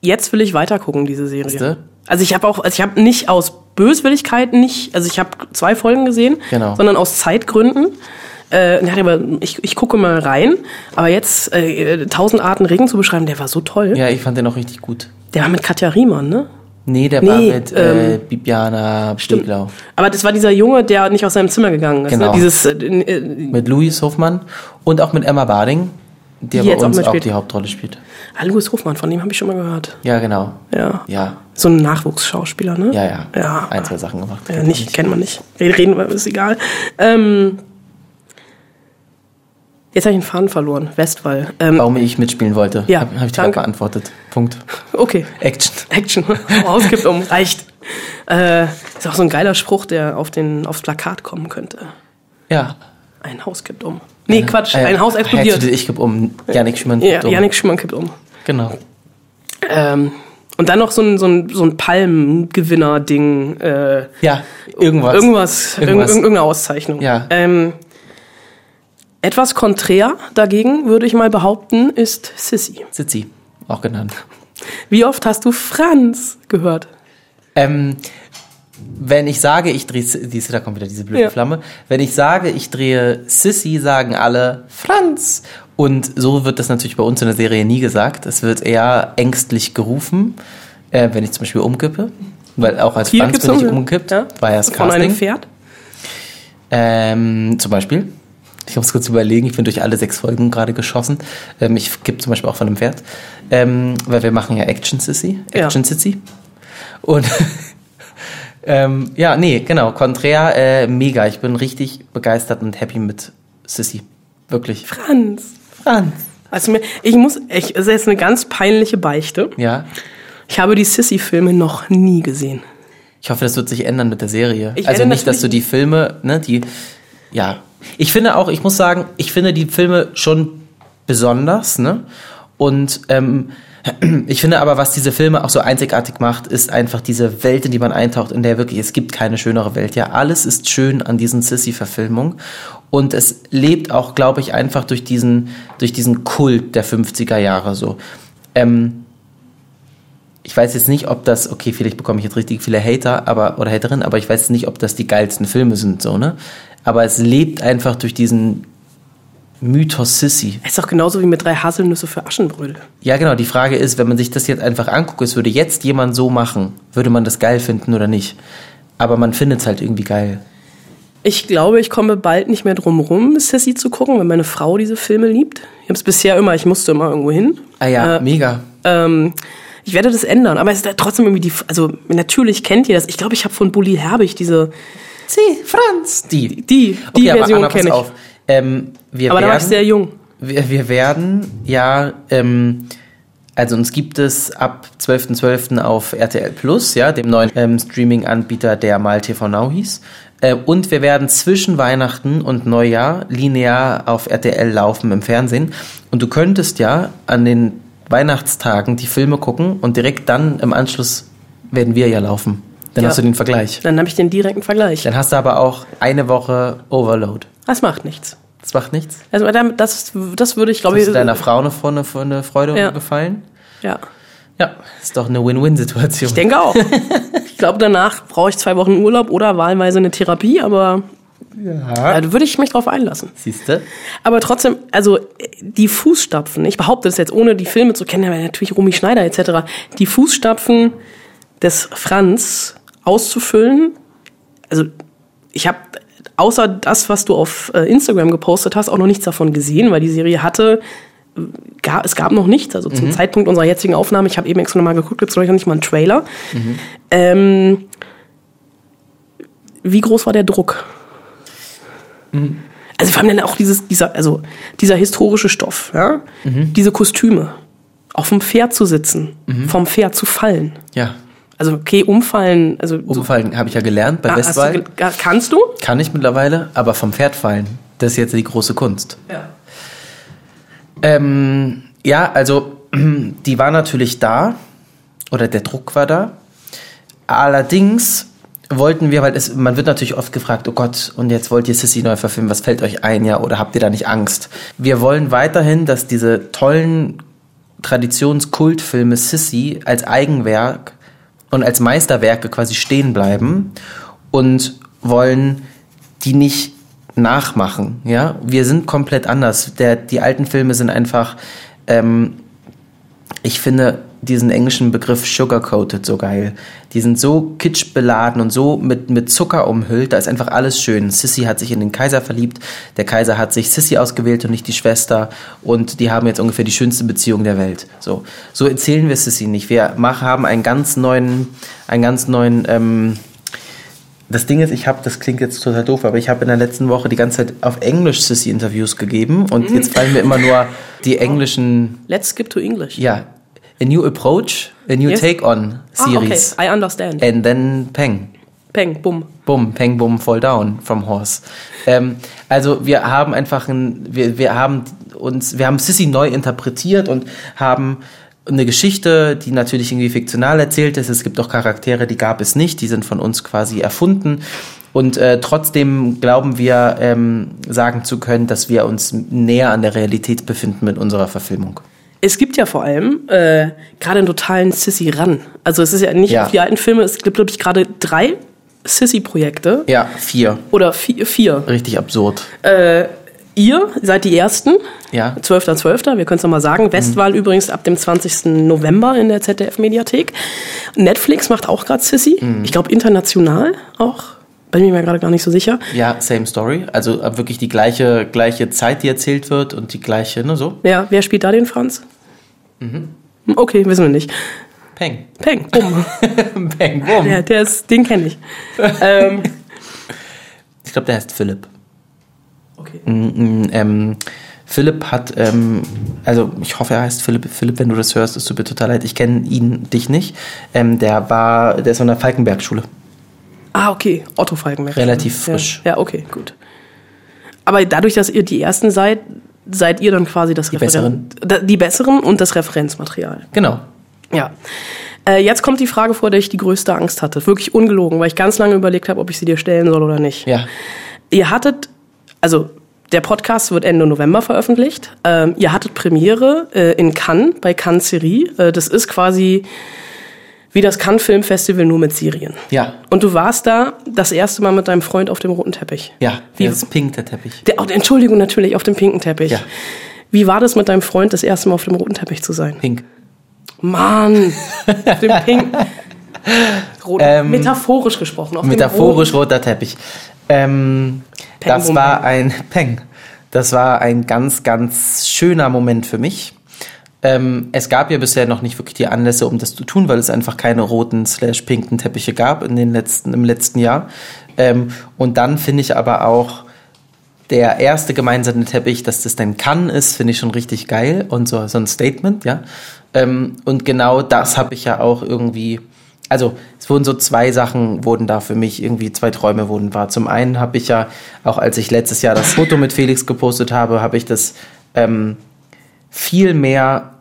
Jetzt will ich weiter gucken, diese Serie. Siehste? Also ich habe auch, also ich habe nicht aus Böswilligkeit nicht, also ich habe zwei Folgen gesehen, Genau. sondern aus Zeitgründen. Äh, ich, ich gucke mal rein, aber jetzt äh, tausend Arten Regen zu beschreiben, der war so toll. Ja, ich fand den auch richtig gut. Der war mit Katja Riemann, ne? Nee, der war Nee, mit äh, ähm, Bibiana Steglau. Aber das war dieser Junge, der nicht aus seinem Zimmer gegangen ist. Genau. Ne? Dieses, äh, äh, Mit Louis Hofmann und auch mit Emma Bading, die, Die bei auch uns auch, mitspielt. die Hauptrolle spielt. ah, Louis Hofmann, von dem habe ich schon mal gehört. Ja, genau. Ja. Ja, So ein Nachwuchsschauspieler, ne? ja, ja. Ja. Ein, zwei Sachen gemacht. Ja, nicht, kennt man nicht. Reden, reden wir, ist egal. Ähm, jetzt habe ich den Faden verloren. Westwall. Ähm, Warum ich mitspielen wollte, Ja, habe hab ich dir beantwortet. Punkt. [LAUGHS] okay. Action. Action. [LAUGHS] Auskippt um. Reicht. Äh, ist auch so ein geiler Spruch, der auf den, aufs Plakat kommen könnte. Ja. Ein Haus kippt um. Nee, Quatsch. Äh, ein Haus explodiert. Herzlich, Ich gebe um. Janik Schümann. Ja, um. Janik Schumann kippt um. Genau. Ähm, und dann noch so ein, so ein, so ein Palmengewinner-Ding. Äh, Ja, irgendwas. Irgendwas, irgend- Irgendwas. irgendeine Auszeichnung. Ja. Ähm, etwas konträr dagegen, würde ich mal behaupten, ist Sissy. Sitzi, auch genannt. Wie oft hast du Franz gehört? Ähm, wenn ich sage, ich drehe, da kommt wieder diese blöde Ja. Flamme. Wenn ich sage, ich drehe Sissy, sagen alle Franz. Und so wird das natürlich bei uns in der Serie nie gesagt. Es wird eher ängstlich gerufen, äh, wenn ich zum Beispiel umkippe. Weil auch als Hier Franz bin ich um- umgekippt. ja? War ja das Von einem Casting. Pferd? Ähm, zum Beispiel. Ich muss kurz überlegen, ich bin durch alle sechs Folgen gerade geschossen. Ähm, ich kipp zum Beispiel auch von einem Pferd. Ähm, weil wir machen ja Action Sissy. Ja. Action Sissy. Und [LAUGHS] ähm, ja, nee, genau. Konträr, äh, mega. Ich bin richtig begeistert und happy mit Sissy. Wirklich. Franz. Franz. Also mir, ich muss, ich, es ist jetzt eine ganz peinliche Beichte. Ja. Ich habe die Sissy-Filme noch nie gesehen. Ich hoffe, das wird sich ändern mit der Serie. Ich also nicht, dass du die Filme, ne, die, ja. Ich finde auch, ich muss sagen, ich finde die Filme schon besonders, ne? Und ähm, [CLEARS THROAT] ich finde aber, was diese Filme auch so einzigartig macht, ist einfach diese Welt, in die man eintaucht, in der wirklich, es gibt keine schönere Welt. Ja, alles ist schön an diesen Sissy-Verfilmungen. Und es lebt auch, glaube ich, einfach durch diesen, durch diesen Kult der 50er Jahre so. Ähm, ich weiß jetzt nicht, ob das, okay, vielleicht bekomme ich jetzt richtig viele Hater, aber, oder Haterinnen, aber ich weiß nicht, ob das die geilsten Filme sind, so, ne? Aber es lebt einfach durch diesen Mythos Sissy. Es ist doch genauso wie mit drei Haselnüsse für Aschenbrödel. Ja, genau, die Frage ist, wenn man sich das jetzt einfach anguckt, es würde jetzt jemand so machen, würde man das geil finden oder nicht? Aber man findet es halt irgendwie geil. Ich glaube, ich komme bald nicht mehr drum rum, Sissy zu gucken, weil meine Frau diese Filme liebt. Ich habe es bisher immer, ich musste immer irgendwo hin. Ah ja, Äh, mega. Ähm, ich werde das ändern, aber es ist halt trotzdem irgendwie die, also natürlich kennt ihr das. Ich glaube, ich habe von Bully Herbig diese, Sie, Franz! Die. die, die Okay, aber Version Anna, pass kenne ich. auf. Ähm, wir Aber da war werden, ich sehr jung. Wir, wir werden ja, ähm, also uns gibt es ab 12.12. auf RTL Plus, ja, dem neuen ähm, Streaming-Anbieter, der mal TV Now hieß. Äh, und wir werden zwischen Weihnachten und Neujahr linear auf RTL laufen im Fernsehen. Und du könntest ja an den Weihnachtstagen die Filme gucken und direkt dann im Anschluss werden wir ja laufen. Dann Ja. hast du den Vergleich. Dann habe ich den direkten Vergleich. Dann hast du aber auch eine Woche Overload. Das macht nichts. Das macht nichts. Also das, das würde ich, glaube ich. du deiner Frau eine, eine, eine Freude Ja. gefallen? Ja. Ja, ist doch eine Win-Win-Situation. Ich denke auch. [LAUGHS] ich glaube, danach brauche ich zwei Wochen Urlaub oder wahlweise eine Therapie, aber Ja. da würde ich mich drauf einlassen. Siehst du? Aber trotzdem, also die Fußstapfen, ich behaupte das jetzt ohne die Filme zu kennen, aber natürlich Romy Schneider etc., die Fußstapfen des Franz auszufüllen, also ich habe außer das, was du auf äh, Instagram gepostet hast, auch noch nichts davon gesehen, weil die Serie hatte, äh, ga- es gab noch nichts, also zum Zeitpunkt unserer jetzigen Aufnahme, ich habe eben extra noch mal geguckt, jetzt noch nicht mal einen Trailer. Ähm, wie groß war der Druck? Also vor allem dann auch dieses, dieser, also dieser historische Stoff, ja? diese Kostüme, auf dem Pferd zu sitzen, vom Pferd zu fallen. Ja. Also okay, umfallen, also so- Umfallen habe ich ja gelernt bei Ah, Westwall. ge- ga- kannst du? Kann ich mittlerweile, aber vom Pferd fallen, das ist jetzt die große Kunst. Ja. Ähm, ja, also [CLEARS THROAT] die war natürlich da oder der Druck war da. Allerdings wollten wir, weil es, man wird natürlich oft gefragt, oh Gott, und jetzt wollt ihr Sissy neu verfilmen, was fällt euch ein, ja, oder habt ihr da nicht Angst? Wir wollen weiterhin, dass diese tollen Traditionskultfilme Sissy als Eigenwerk und als Meisterwerke quasi stehen bleiben und wollen die nicht nachmachen. Ja, wir sind komplett anders. Der, die alten Filme sind einfach, ähm, ich finde diesen englischen Begriff sugarcoated so geil. Die sind so kitschbeladen und so mit, mit Zucker umhüllt, da ist einfach alles schön. Sissy hat sich in den Kaiser verliebt, der Kaiser hat sich Sissy ausgewählt und nicht die Schwester und die haben jetzt ungefähr die schönste Beziehung der Welt. So, so erzählen wir Sissy nicht. Wir mach, haben einen ganz neuen, einen ganz neuen, ähm, das Ding ist, ich habe, das klingt jetzt total doof, aber ich habe in der letzten Woche die ganze Zeit auf Englisch Sissy-Interviews gegeben und jetzt fallen mir immer nur die englischen, Let's skip to English. ja, a new approach, a new Yes. take-on Ah, okay, series. I understand. And then Peng. Peng, bumm. Bumm, Peng, Bumm, Fall Down from Horse. Ähm, also wir haben einfach ein, wir, wir haben uns, wir haben Sissy neu interpretiert und haben eine Geschichte, die natürlich irgendwie fiktional erzählt ist. Es gibt auch Charaktere, die gab es nicht, die sind von uns quasi erfunden. Und äh, trotzdem glauben wir, ähm, sagen zu können, dass wir uns näher an der Realität befinden mit unserer Verfilmung. Es gibt ja vor allem äh, gerade einen totalen Sissy-Ran. Also es ist ja nicht Ja. auf die alten Filme, es gibt, glaube ich, gerade drei Sissy-Projekte. Ja, vier. Oder vier. vier. Richtig absurd. Äh, ihr seid die Ersten. Ja. 12.12., wir können es nochmal sagen. Westwahl übrigens ab dem 20. November in der ZDF-Mediathek. Netflix macht auch gerade Sissy. Ich glaube international auch. Bin mir gerade gar nicht so sicher. Ja, same story. Also äh, wirklich die gleiche, gleiche Zeit, die erzählt wird und die gleiche, ne, so. Ja, wer spielt da den Franz? Mhm. Okay, wissen wir nicht. Peng. Peng, bumm. [LAUGHS] Peng, bumm. ja, der ist, den kenne ich. ähm, [LAUGHS] Ich glaube, der heißt Philipp. okay. Mm, Ähm, Philipp hat, ähm, also ich hoffe, er heißt Philipp. Philipp, wenn du das hörst, es tut mir total leid. Ich kenne ihn, dich nicht. Ähm, der war, der ist von der Falkenberg-Schule. Ah, okay. Otto Falkenberg. Relativ frisch. Ja, ja, okay, gut. Aber dadurch, dass ihr die Ersten seid, seid ihr dann quasi das Die Referen- Da- Die Besseren und das Referenzmaterial. Genau. Ja. Äh, jetzt kommt die Frage, vor der ich die größte Angst hatte. Wirklich ungelogen, weil ich ganz lange überlegt habe, ob ich sie dir stellen soll oder nicht. Ja. Ihr hattet, also der Podcast wird Ende November veröffentlicht. Ähm, ihr hattet Premiere äh, in Cannes, bei Cannes Serie. Äh, das ist quasi wie das Cannes Film Festival nur mit Syrien. Ja. Und du warst da das erste Mal mit deinem Freund auf dem roten Teppich. Ja. Wie- ist pink, der Teppich. Der, oh, Entschuldigung, natürlich, auf dem pinken Teppich. Ja. Wie war das mit deinem Freund, das erste Mal auf dem roten Teppich zu sein? Pink. Mann, [LAUGHS] auf dem pinken. Rot, Ähm, metaphorisch gesprochen. Auf dem Metaphorisch roter Teppich. Ähm, Peng, das war ein [LAUGHS] Peng. Das war ein ganz, ganz schöner Moment für mich. Ähm, es gab ja bisher noch nicht wirklich die Anlässe, um das zu tun, weil es einfach keine roten slash pinken Teppiche gab in den letzten, im letzten Jahr. Ähm, und dann finde ich aber auch der erste gemeinsame Teppich, dass das dann kann ist, finde ich schon richtig geil und so, so ein Statement, ja. Ähm, und genau das habe ich ja auch irgendwie, also es wurden so zwei Sachen, wurden da für mich irgendwie zwei Träume wurden wahr. Zum einen habe ich ja, auch als ich letztes Jahr das Foto mit Felix gepostet habe, habe ich das ähm, viel mehr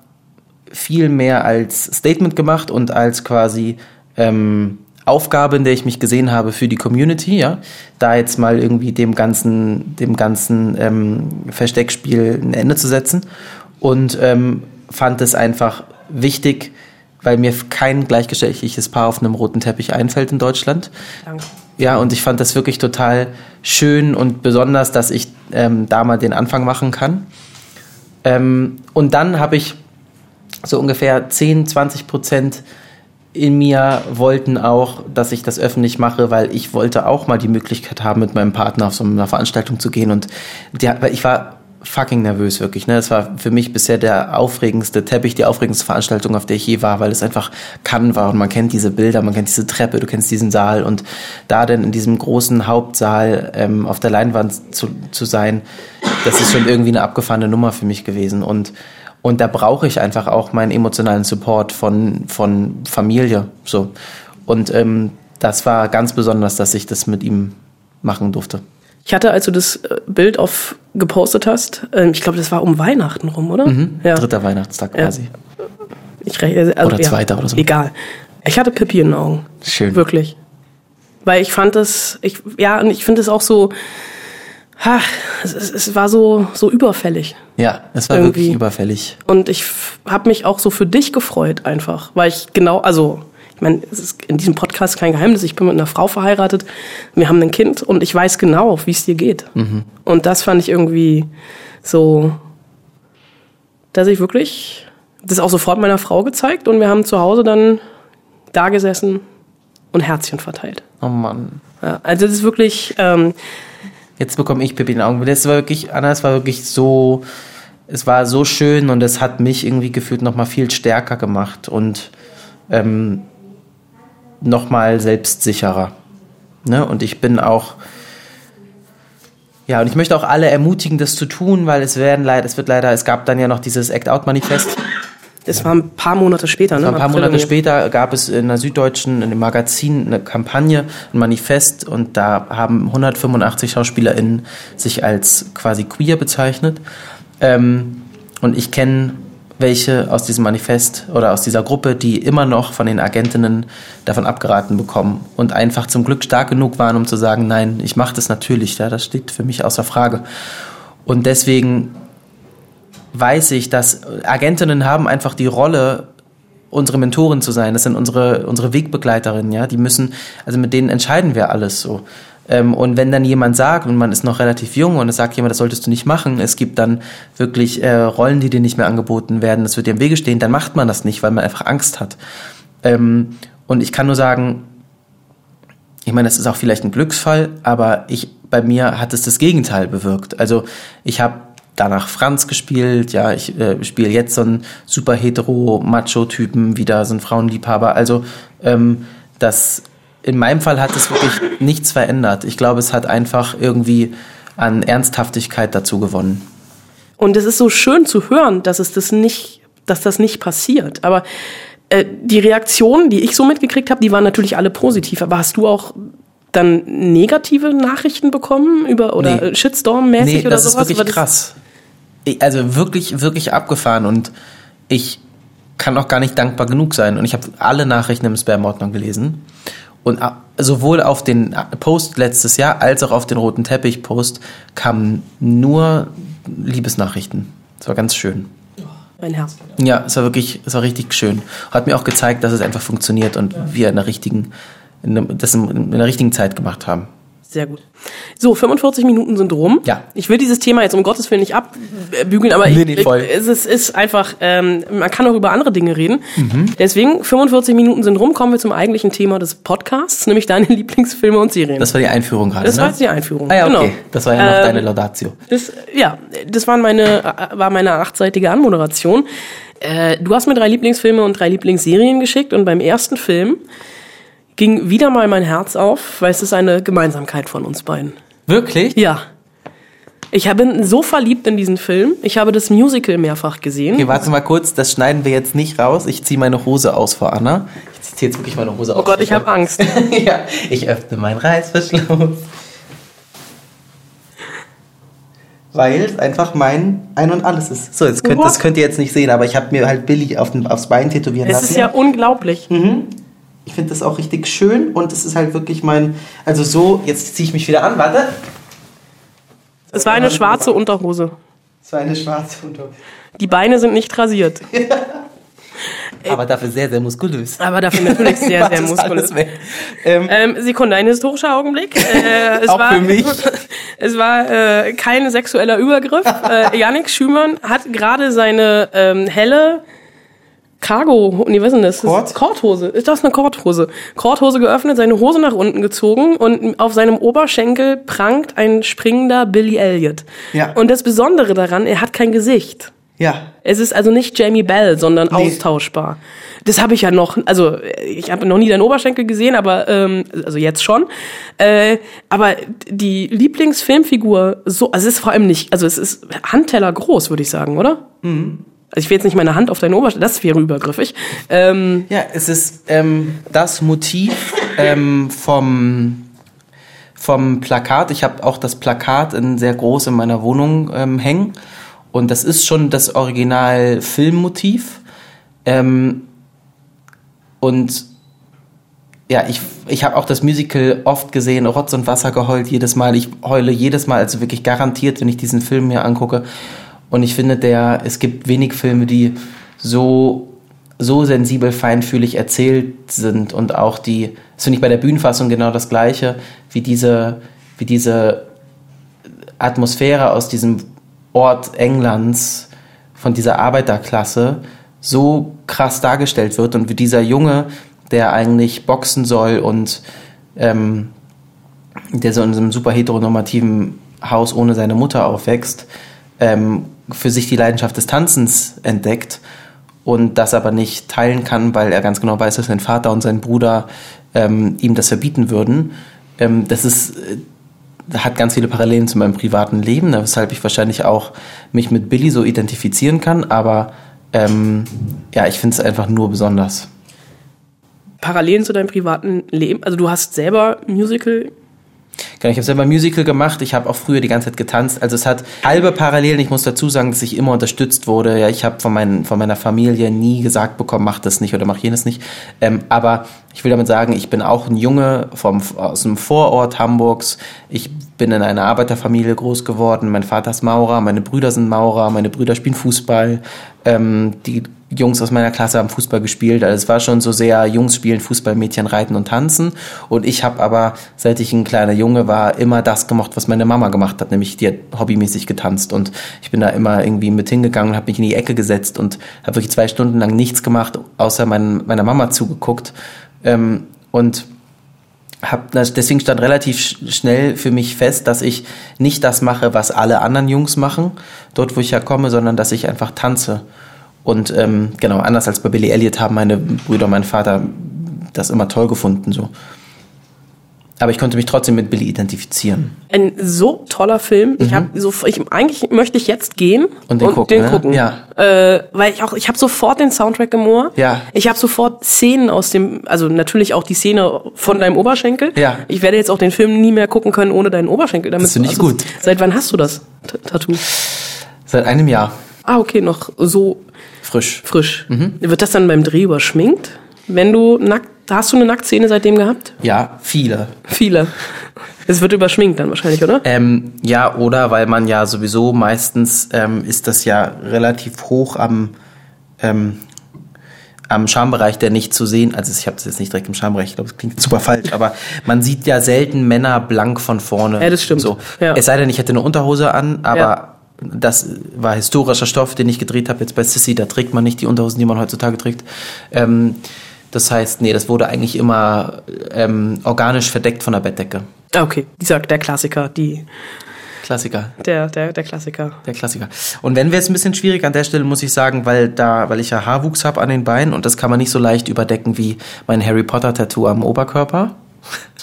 viel mehr als Statement gemacht und als quasi ähm, Aufgabe, in der ich mich gesehen habe für die Community, ja, da jetzt mal irgendwie dem ganzen, dem ganzen ähm, Versteckspiel ein Ende zu setzen und ähm, fand es einfach wichtig, weil mir kein gleichgeschlechtliches Paar auf einem roten Teppich einfällt in Deutschland. Danke. Ja, und ich fand das wirklich total schön und besonders, dass ich ähm, da mal den Anfang machen kann. Ähm, und dann habe ich so ungefähr 10, 20 Prozent in mir wollten auch, dass ich das öffentlich mache, weil ich wollte auch mal die Möglichkeit haben, mit meinem Partner auf so eine Veranstaltung zu gehen. Und der, ich war fucking nervös, wirklich. Ne? Das war für mich bisher der aufregendste Teppich, die aufregendste Veranstaltung, auf der ich je war, weil es einfach kann war und man kennt diese Bilder, man kennt diese Treppe, du kennst diesen Saal und da denn in diesem großen Hauptsaal ähm, auf der Leinwand zu, zu sein, das ist schon irgendwie eine abgefahrene Nummer für mich gewesen. Und und da brauche ich einfach auch meinen emotionalen Support von, von Familie. So. Und ähm, das war ganz besonders, dass ich das mit ihm machen durfte. Ich hatte, als du das äh, Bild auf gepostet hast, ähm, ich glaube, das war um Weihnachten rum, oder? Mhm. Ja. Dritter Weihnachtstag quasi. Ich rechne, also, oder zweiter oder so. Egal. Ich hatte Pippi in den Augen. Schön. Wirklich. Weil ich fand das, ich, ja, und ich finde es auch so, ha, es, es, war so, so überfällig. Ja, es war irgendwie. wirklich überfällig. Und ich habe mich auch so für dich gefreut einfach, weil ich genau, also ich meine, es ist in diesem Podcast kein Geheimnis. Ich bin mit einer Frau verheiratet, wir haben ein Kind und ich weiß genau, wie es dir geht. Mhm. Und das fand ich irgendwie so, dass ich wirklich das auch sofort meiner Frau gezeigt und wir haben zu Hause dann da gesessen und Herzchen verteilt. Oh Mann. Ja, also das ist wirklich. Ähm, Jetzt bekomme ich Pippi in den Augen. Das war wirklich, Anna, es war wirklich so, es war so schön und es hat mich irgendwie gefühlt noch mal viel stärker gemacht und ähm, noch mal selbstsicherer. Ne? Und ich bin auch, ja, und ich möchte auch alle ermutigen, das zu tun, weil es werden leider, es wird leider, es gab dann ja noch dieses Act-Out-Manifest. Das war ein paar Monate später, ne? Ein paar Monate später gab es in der Süddeutschen, in dem Magazin, eine Kampagne, ein Manifest und da haben 185 SchauspielerInnen sich als quasi queer bezeichnet. Ähm, und ich kenne welche aus diesem Manifest oder aus dieser Gruppe, die immer noch von den Agentinnen davon abgeraten bekommen und einfach zum Glück stark genug waren, um zu sagen, nein, ich mache das natürlich, ja, das steht für mich außer Frage. Und deswegen weiß ich, dass Agentinnen haben einfach die Rolle, unsere Mentoren zu sein. Das sind unsere, unsere Wegbegleiterinnen, ja. Die müssen, also mit denen entscheiden wir alles so. Ähm, und wenn dann jemand sagt, und man ist noch relativ jung und es sagt jemand, das solltest du nicht machen, es gibt dann wirklich äh, Rollen, die dir nicht mehr angeboten werden, das wird dir im Wege stehen, dann macht man das nicht, weil man einfach Angst hat. Ähm, und ich kann nur sagen, ich meine, das ist auch vielleicht ein Glücksfall, aber ich, bei mir hat es das Gegenteil bewirkt. Also ich habe danach Franz gespielt, ja, ich äh, spiele jetzt so einen super hetero Macho-Typen, wieder so einen Frauenliebhaber. Also ähm, das in meinem Fall hat es wirklich nichts verändert. Ich glaube, es hat einfach irgendwie an Ernsthaftigkeit dazu gewonnen. Und es ist so schön zu hören, dass es das nicht, dass das nicht passiert. Aber äh, die Reaktionen, die ich so mitgekriegt habe, die waren natürlich alle positiv. Aber hast du auch dann negative Nachrichten bekommen über oder nee. Shitstorm-mäßig nee, oder das sowas? Ist wirklich krass. Also wirklich, wirklich abgefahren und ich kann auch gar nicht dankbar genug sein. Und ich habe alle Nachrichten im Spam-Ordner gelesen. Und sowohl auf den Post letztes Jahr als auch auf den roten Teppich-Post kamen nur Liebesnachrichten. Das war ganz schön. Mein Herz. Ja, es war wirklich, es war richtig schön. Hat mir auch gezeigt, dass es einfach funktioniert und wir in der richtigen, in, das in der richtigen Zeit gemacht haben. Sehr gut. So, 45 Minuten sind rum. Ja. Ich will dieses Thema jetzt um Gottes Willen nicht abbügeln, aber nee, nee, voll. Ich, es ist einfach, ähm, man kann auch über andere Dinge reden. Mhm. Deswegen, 45 Minuten sind rum, kommen wir zum eigentlichen Thema des Podcasts, nämlich deine [LAUGHS] Lieblingsfilme und Serien. Das war die Einführung gerade, Das ne? war jetzt die Einführung, ah, ja, okay. genau. Das war ja noch ähm, deine Laudatio. Das, ja, das waren meine, war meine achtseitige Anmoderation. Äh, du hast mir drei Lieblingsfilme und drei Lieblingsserien geschickt und beim ersten Film ging wieder mal mein Herz auf, weil es ist eine Gemeinsamkeit von uns beiden. Wirklich? Ja. Ich bin so verliebt in diesen Film. Ich habe das Musical mehrfach gesehen. Okay, warte mal kurz, das schneiden wir jetzt nicht raus. Ich ziehe meine Hose aus vor Anna. Ich ziehe jetzt wirklich meine Hose aus. Oh Gott, ich habe Angst. [LAUGHS] ja, ich öffne meinen Reißverschluss. weil es einfach mein Ein und Alles ist. So, jetzt könnt, das könnt ihr jetzt nicht sehen, aber ich habe mir halt Billy auf den, aufs Bein tätowieren Es lassen. ist ja unglaublich. Ich finde das auch richtig schön und es ist halt wirklich mein, also so, jetzt ziehe ich mich wieder an, warte. Es war eine schwarze Unterhose. Es war eine schwarze Unterhose. Die Beine sind nicht rasiert. [LAUGHS] Aber dafür sehr, sehr muskulös. Aber dafür natürlich sehr, sehr [LAUGHS] muskulös. Ähm, Ähm, Sekunde, ein historischer Augenblick. [LAUGHS] Äh, es Auch war, für mich. Es war äh, kein sexueller Übergriff. Äh, Yannick Schümann hat gerade seine ähm, helle Cargo, nee, was ist denn das? Kord? ist Korthose. Ist das eine Korthose? Korthose geöffnet, seine Hose nach unten gezogen und auf seinem Oberschenkel prangt ein springender Billy Elliot. Ja. Und das Besondere daran, er hat kein Gesicht. ja, Es ist also nicht Jamie Bell, sondern Nee. austauschbar. Das habe ich ja noch, also ich habe noch nie deinen Oberschenkel gesehen, aber ähm, also jetzt schon. Äh, aber die Lieblingsfilmfigur, so, also es ist vor allem nicht, also es ist Handteller groß, würde ich sagen, oder? Mhm. Also ich will jetzt nicht meine Hand auf deinen Oberschenkel, das wäre übergriffig. Ähm, ja, es ist ähm, das Motiv ähm, vom vom Plakat. Ich habe auch das Plakat in sehr groß in meiner Wohnung ähm, hängen. Und das ist schon das Original Filmmotiv. Ähm, und ja, ich, ich habe auch das Musical oft gesehen, Rotz und Wasser geheult jedes Mal. Ich heule jedes Mal, also wirklich garantiert, wenn ich diesen Film mir angucke. Und ich finde, der, es gibt wenig Filme, die so, so sensibel, feinfühlig erzählt sind und auch die, das finde ich bei der Bühnenfassung genau das Gleiche, wie diese, wie diese Atmosphäre aus diesem Ort Englands, von dieser Arbeiterklasse, so krass dargestellt wird und wie dieser Junge, der eigentlich boxen soll und ähm, der so in einem super heteronormativen Haus ohne seine Mutter aufwächst, ähm, für sich die Leidenschaft des Tanzens entdeckt und das aber nicht teilen kann, weil er ganz genau weiß, dass sein Vater und sein Bruder ähm, ihm das verbieten würden. Ähm, das ist äh, hat ganz viele Parallelen zu meinem privaten Leben, weshalb ich wahrscheinlich auch mich mit Billy so identifizieren kann, aber ähm, ja, ich finde es einfach nur besonders. Parallelen zu deinem privaten Leben. Also du hast selber Musical Genau, Ich habe selber Musical gemacht, ich habe auch früher die ganze Zeit getanzt. Also es hat halbe Parallelen. Ich muss dazu sagen, dass ich immer unterstützt wurde. Ja, ich habe von, von meiner Familie nie gesagt bekommen, mach das nicht oder mach jenes nicht. Ähm, aber ich will damit sagen, ich bin auch ein Junge vom, aus dem Vorort Hamburgs. Ich bin in einer Arbeiterfamilie groß geworden. Mein Vater ist Maurer, meine Brüder sind Maurer, meine Brüder spielen Fußball. Ähm, die Jungs aus meiner Klasse haben Fußball gespielt. Also es war schon so sehr Jungs spielen Fußball, Mädchen reiten und tanzen. Und ich habe aber, seit ich ein kleiner Junge war, immer das gemacht, was meine Mama gemacht hat, nämlich die hat hobbymäßig getanzt. Und ich bin da immer irgendwie mit hingegangen habe mich in die Ecke gesetzt und habe wirklich zwei Stunden lang nichts gemacht, außer mein, meiner Mama zugeguckt. Ähm, und hab, deswegen stand relativ sch- schnell für mich fest, dass ich nicht das mache, was alle anderen Jungs machen, dort wo ich herkomme, sondern dass ich einfach tanze. Und ähm, genau, anders als bei Billy Elliot haben meine Brüder und mein Vater das immer toll gefunden. so. Aber ich konnte mich trotzdem mit Billy identifizieren. Ein so toller Film. Ich habe so, ich, eigentlich möchte ich jetzt gehen Mhm. Und den gucken, ne? gucken. Ja. Äh, weil ich auch, ich habe sofort den Soundtrack im Ohr. Ja. Ich habe sofort Szenen aus dem, also natürlich auch die Szene von deinem Oberschenkel. Ja. Ich werde jetzt auch den Film nie mehr gucken können ohne deinen Oberschenkel. Damit Das finde ich also, gut. Seit wann hast du das T Tattoo? Seit einem Jahr. Ah, okay, noch so Frisch. frisch. Mhm. Wird das dann beim Dreh überschminkt? Wenn du nackt, hast du eine Nacktszene seitdem gehabt? Ja, viele. Viele. Es wird überschminkt dann wahrscheinlich, oder? Ähm, ja, oder weil man ja sowieso meistens ähm, ist das ja relativ hoch am, ähm, am Schambereich, der nicht zu sehen, also ich habe es jetzt nicht direkt im Schambereich, ich glaube, das klingt super falsch, aber man sieht ja selten Männer blank von vorne. Ja, das stimmt. So. Ja. Es sei denn, ich hätte eine Unterhose an, aber Ja. das war historischer Stoff, den ich gedreht habe. Jetzt bei Sissy, da trägt man nicht die Unterhosen, die man heutzutage trägt. Ähm, das heißt, nee, das wurde eigentlich immer ähm, organisch verdeckt von der Bettdecke. Ah, okay. Dieser, der Klassiker, die, Klassiker. der, der, der Klassiker. Der Klassiker. Und wenn wir es ein bisschen schwierig an der Stelle, muss ich sagen, weil da, weil ich ja Haarwuchs habe an den Beinen und das kann man nicht so leicht überdecken wie mein Harry Potter Tattoo am Oberkörper.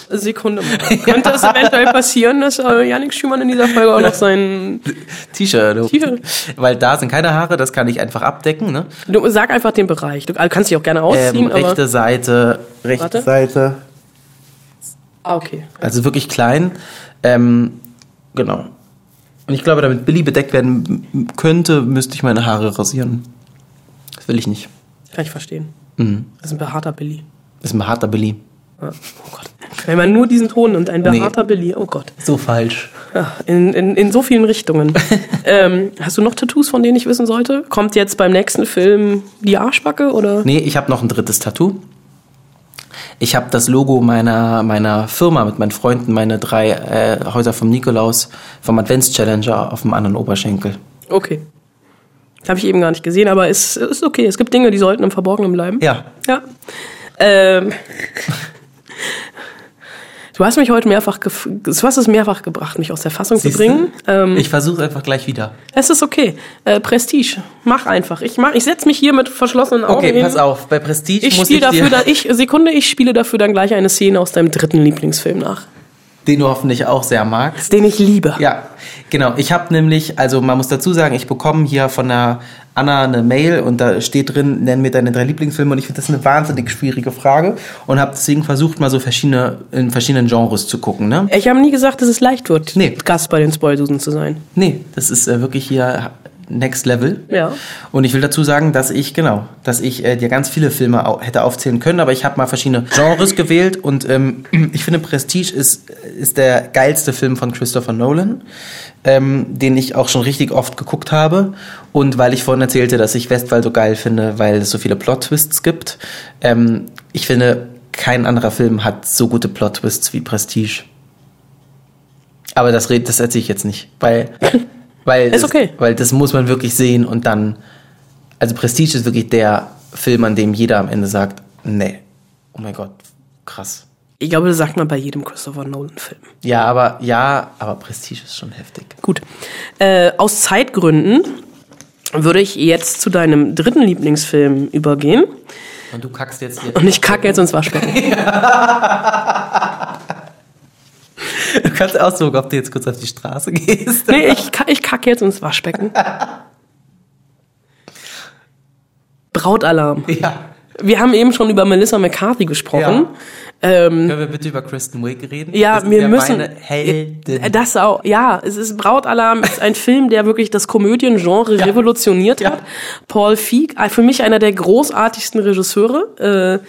Sekunde mal. [LAUGHS] Könnte es eventuell passieren, dass äh, Yannick Schümann in dieser Folge auch noch sein [LAUGHS] T-Shirt. T-Shirt. Weil da sind keine Haare, das kann ich einfach abdecken. Ne? Du sag einfach den Bereich. Du kannst dich auch gerne ausziehen, Ähm, aber. rechte Seite, rechte Warte. Seite. Ah, okay. Also wirklich klein. Ähm, genau. Und ich glaube, damit Billy bedeckt werden könnte, müsste ich meine Haare rasieren. Das will ich nicht. Kann ich verstehen. Mhm. Das ist ein behaarter Billy. Das ist ein harter Billy. Ja. Oh Gott. Wenn man nur diesen Ton nimmt, ein Nee. behaarter Billy, oh Gott. So falsch. Ja, in, in, in so vielen Richtungen. [LAUGHS] ähm, hast du noch Tattoos, von denen ich wissen sollte? Kommt jetzt beim nächsten Film die Arschbacke oder? Nee, ich habe noch ein drittes Tattoo. Ich habe das Logo meiner, meiner Firma mit meinen Freunden, meine drei äh, Häuser vom Nikolaus, vom Advents-Challenger auf dem anderen Oberschenkel. Okay. Habe ich eben gar nicht gesehen, aber es ist, ist okay. Es gibt Dinge, die sollten im Verborgenen bleiben. Ja. Ja. Ähm. [LAUGHS] Du hast mich heute mehrfach, gef du hast es mehrfach gebracht, mich aus der Fassung zu Siehste? bringen. Ähm, Ich versuche einfach gleich wieder. es ist okay. Äh, Prestige. Mach einfach. Ich mach, ich setz mich hier mit verschlossenen Augen Okay, hin. pass auf. Bei Prestige Ich muss ich dafür dir, dann, ich, Sekunde, ich spiele dafür dann gleich eine Szene aus deinem dritten Lieblingsfilm nach. den du hoffentlich auch sehr magst. Den ich liebe. Ja, genau. Ich habe nämlich, also man muss dazu sagen, ich bekomme hier von der Anna eine Mail und da steht drin, nenn mir deine drei Lieblingsfilme und ich finde das eine wahnsinnig schwierige Frage und habe deswegen versucht, mal so verschiedene in verschiedenen Genres zu gucken. Ne? Ich habe nie gesagt, dass es leicht wird, Nee. Gast bei den Spoilsusen zu sein. Nee, das ist äh, wirklich hier Next Level. Ja. Und ich will dazu sagen, dass ich, genau, dass ich äh, dir ganz viele Filme au hätte aufzählen können, aber ich habe mal verschiedene Genres [LAUGHS] gewählt und ähm, [CLEARS THROAT] ich finde Prestige ist, ist der geilste Film von Christopher Nolan, ähm, den ich auch schon richtig oft geguckt habe. Und weil ich vorhin erzählte, dass ich Westwall so geil finde, weil es so viele Plot-Twists gibt. Ähm, ich finde, kein anderer Film hat so gute Plot-Twists wie Prestige. Aber das, red- das erzähle ich jetzt nicht, weil, [LAUGHS] weil, Ist okay. es, weil das muss man wirklich sehen und dann, also Prestige ist wirklich der Film, an dem jeder am Ende sagt, nee, oh mein Gott, krass. Ich glaube, das sagt man bei jedem Christopher Nolan-Film. Ja, aber, ja, aber Prestige ist schon heftig. Gut. Äh, aus Zeitgründen würde ich jetzt zu deinem dritten Lieblingsfilm übergehen. Und du kackst jetzt hier. Und ich kacke jetzt ins Waschbecken. [LAUGHS] [LAUGHS] Du kannst aussuchen, ob du jetzt kurz auf die Straße gehst. Nee, ich, ich kacke jetzt ins Waschbecken. Brautalarm. Ja. Wir haben eben schon über Melissa McCarthy gesprochen. Ähm, Können wir bitte über Kristen Wiig reden? ja, das wir ja müssen. Heldin. Das auch, ja. Es ist Brautalarm ist ein Film, der wirklich das Komödiengenre [LAUGHS] revolutioniert Ja. hat. Paul Feig, äh, für mich einer der großartigsten Regisseure äh,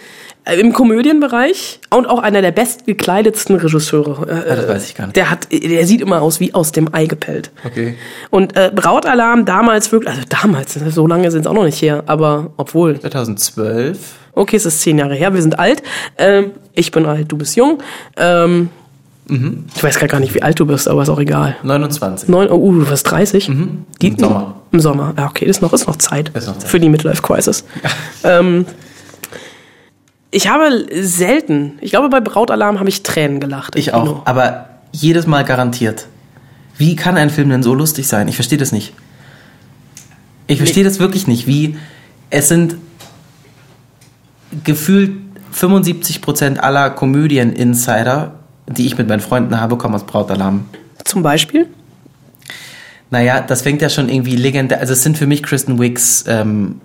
im Komödienbereich und auch einer der bestgekleidetsten Regisseure. Äh, Ah, das weiß ich gar nicht. Der hat, der sieht immer aus wie aus dem Ei gepellt. Okay. Und äh, Brautalarm damals wirklich, also damals, so lange sind es auch noch nicht her, aber obwohl, 2012. okay, es ist zehn Jahre her, wir sind alt. Ähm, ich bin alt, du bist jung. Ähm, Mhm. Ich weiß gar nicht, wie alt du bist, aber ist auch egal. 29. Neun, oh, uh, du wirst 30? Die, Mhm. Im Sommer. Im Sommer. Ja, okay, ist noch, ist noch Zeit. Ist noch Zeit. Für die Midlife Crisis. [LAUGHS] ähm, ich habe selten, ich glaube, bei Brautalarm habe ich Tränen gelacht. Ich auch. Kino. Aber jedes Mal garantiert. Wie kann ein Film denn so lustig sein? Ich verstehe das nicht. Ich verstehe das wirklich nicht. Wie es sind gefühlt 75% aller Komödien-Insider, die ich mit meinen Freunden habe, kommen aus Brautalarm. Zum Beispiel? Naja, das fängt ja schon irgendwie legendär. Also es sind für mich Kristen Wicks, ähm,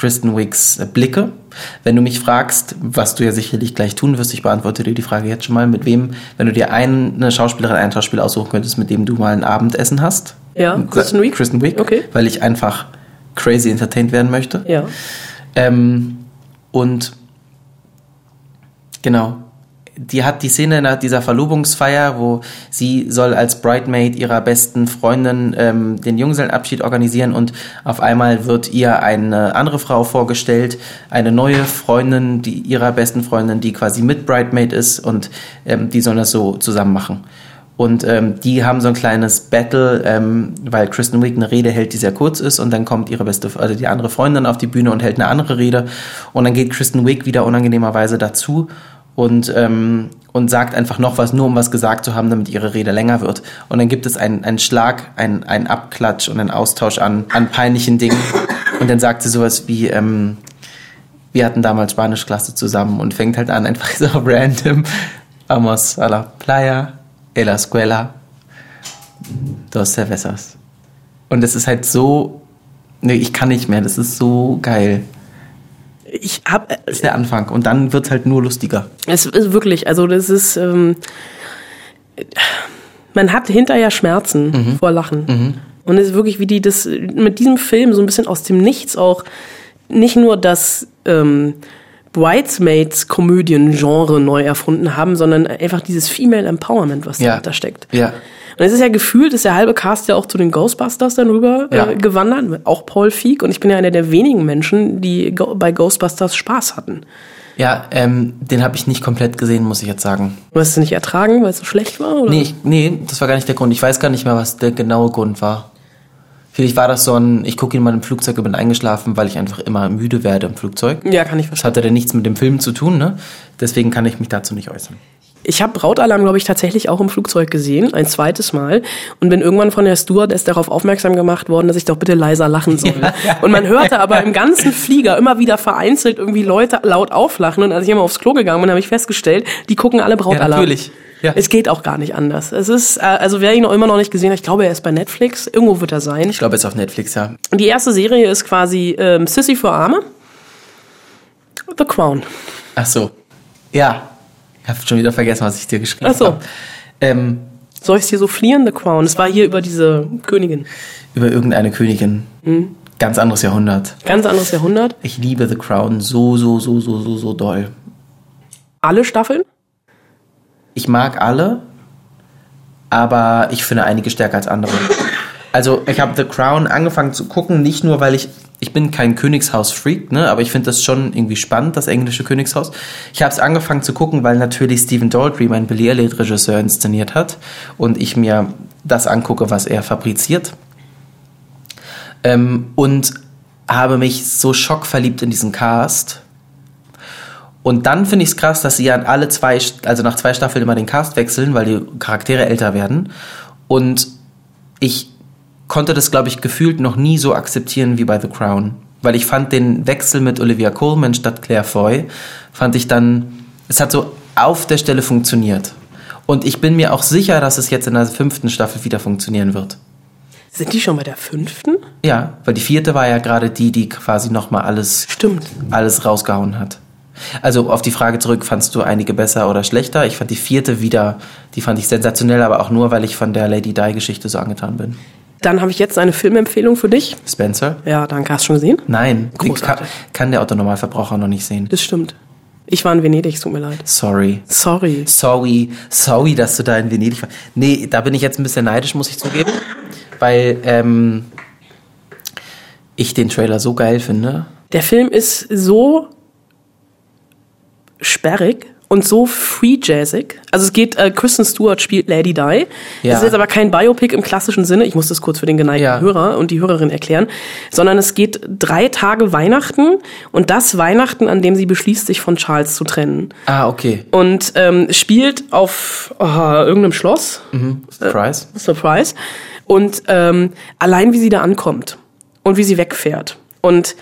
Kristen Wicks äh, Blicke. Wenn du mich fragst, was du ja sicherlich gleich tun wirst, ich beantworte dir die Frage jetzt schon mal, mit wem, wenn du dir eine Schauspielerin, einen Schauspieler aussuchen könntest, mit dem du mal ein Abendessen hast. Ja, Kristen Kristen Wiig? Kristen Wiig, Okay. weil ich einfach crazy entertained werden möchte. Ja. Ähm, und genau. Die hat die Szene nach dieser Verlobungsfeier, wo sie soll als Bridemaid ihrer besten Freundin ähm, den Junggesellenabschied organisieren und auf einmal wird ihr eine andere Frau vorgestellt, eine neue Freundin, die ihrer besten Freundin, die quasi mit Bridemaid ist und ähm, die sollen das so zusammen machen. Und ähm, die haben so ein kleines Battle, ähm, weil Kristen Wiig eine Rede hält, die sehr kurz ist, und dann kommt ihre beste, also die andere Freundin auf die Bühne und hält eine andere Rede. Und dann geht Kristen Wiig wieder unangenehmerweise dazu und, ähm, und sagt einfach noch was, nur um was gesagt zu haben, damit ihre Rede länger wird. Und dann gibt es einen, einen Schlag, einen, einen Abklatsch und einen Austausch an, an peinlichen Dingen. Und dann sagt sie sowas wie, ähm, wir hatten damals Spanischklasse zusammen und fängt halt an, einfach [LAUGHS] so random. Vamos a la playa, en la escuela, dos cervezas. Und es ist halt so, nee, ich kann nicht mehr, das ist so geil. Ich hab, äh, Das ist der Anfang und dann wird's halt nur lustiger. es ist wirklich, also das ist, ähm, man hat hinterher Schmerzen vor Lachen. Und es ist wirklich, wie die das mit diesem Film so ein bisschen aus dem Nichts auch nicht nur das ähm, Bridesmaids-Komödien-Genre neu erfunden haben, sondern einfach dieses Female Empowerment, was Ja. dahinter steckt. Ja. Und es ist ja gefühlt, ist der halbe Cast ja auch zu den Ghostbusters dann rüber Ja. äh, gewandert, auch Paul Feig. Und ich bin ja einer der wenigen Menschen, die bei Ghostbusters Spaß hatten. Ja, ähm, den habe ich nicht komplett gesehen, muss ich jetzt sagen. Du hast es nicht ertragen, weil es so schlecht war? Oder? Nee, ich, nee, das war gar nicht der Grund. Ich weiß gar nicht mehr, was der genaue Grund war. Vielleicht war das so ein, ich gucke ihn mal im Flugzeug und bin eingeschlafen, weil ich einfach immer müde werde im Flugzeug. Ja, kann ich Das verstehen. hatte dann nichts mit dem Film zu tun, ne? Deswegen kann ich mich dazu nicht äußern. Ich habe Brautalarm, glaube ich, tatsächlich auch im Flugzeug gesehen, ein zweites Mal. Und bin irgendwann von der Stewardess darauf aufmerksam gemacht worden, dass ich doch bitte leiser lachen soll. Und man hörte aber im ganzen Flieger immer wieder vereinzelt irgendwie Leute laut auflachen. Und als ich immer aufs Klo gegangen bin, habe ich festgestellt, die gucken alle Brautalarm. natürlich. Ja. Es geht auch gar nicht anders. Es ist, äh, also wer ihn noch immer noch nicht gesehen hat, ich glaube, er ist bei Netflix. Irgendwo wird er sein. Ich glaube, jetzt auf Netflix, ja. Die erste Serie ist quasi ähm, Sissy für Arme. The Crown. Ach so. Ja. Ich habe schon wieder vergessen, was ich dir geschrieben Ach so. habe. Ähm, Soll ich dir so fliehen, The Crown? Es war hier über diese Königin. über irgendeine Königin. Mhm. Ganz anderes Jahrhundert. Ganz anderes Jahrhundert. Ich liebe The Crown so, so, so, so, so, so doll. Alle Staffeln? Ich mag alle, aber ich finde einige stärker als andere. Also ich habe The Crown angefangen zu gucken, nicht nur, weil ich, ich bin kein Königshaus-Freak, ne, aber ich finde das schon irgendwie spannend, das englische Königshaus. Ich habe es angefangen zu gucken, weil natürlich Stephen Daldry, mein Billy Elliot-Regisseur, inszeniert hat und ich mir das angucke, was er fabriziert. Ähm, und habe mich so schockverliebt in diesen Cast. Und dann finde ich es krass, dass sie ja alle zwei, also nach zwei Staffeln immer den Cast wechseln, weil die Charaktere älter werden. Und ich konnte das, glaube ich, gefühlt noch nie so akzeptieren wie bei The Crown. Weil ich fand den Wechsel mit Olivia Colman statt Claire Foy, fand ich dann, es hat so auf der Stelle funktioniert. Und ich bin mir auch sicher, dass es jetzt in der fünften Staffel wieder funktionieren wird. Sind die schon bei der fünften? Ja, weil die vierte war ja gerade die, die quasi nochmal alles Stimmt. alles rausgehauen hat. Also auf die Frage zurück, fandst du einige besser oder schlechter? Ich fand die vierte wieder, die fand ich sensationell, aber auch nur, weil ich von der Lady Di-Geschichte so angetan bin. Dann habe ich jetzt eine Filmempfehlung für dich. Spencer? Ja, danke. Hast du schon gesehen? Nein, kann, kann der Autonormalverbraucher noch nicht sehen. Das stimmt. Ich war in Venedig, es tut mir leid. Sorry. Sorry. Sorry, sorry, dass du da in Venedig warst. Nee, da bin ich jetzt ein bisschen neidisch, muss ich zugeben. Weil ähm, ich den Trailer so geil finde. Der Film ist so sperrig und so free jazzig. Also es geht, äh, Kristen Stewart spielt Lady Di. Ja. Es ist jetzt aber kein Biopic im klassischen Sinne. Ich muss das kurz für den geneigten Ja. Hörer und die Hörerin erklären. Sondern es geht drei Tage Weihnachten und das Weihnachten, an dem sie beschließt, sich von Charles zu trennen. Ah, okay. Und ähm, spielt auf oh, irgendeinem Schloss. Surprise. Surprise. Und ähm, allein wie sie da ankommt und wie sie wegfährt. Und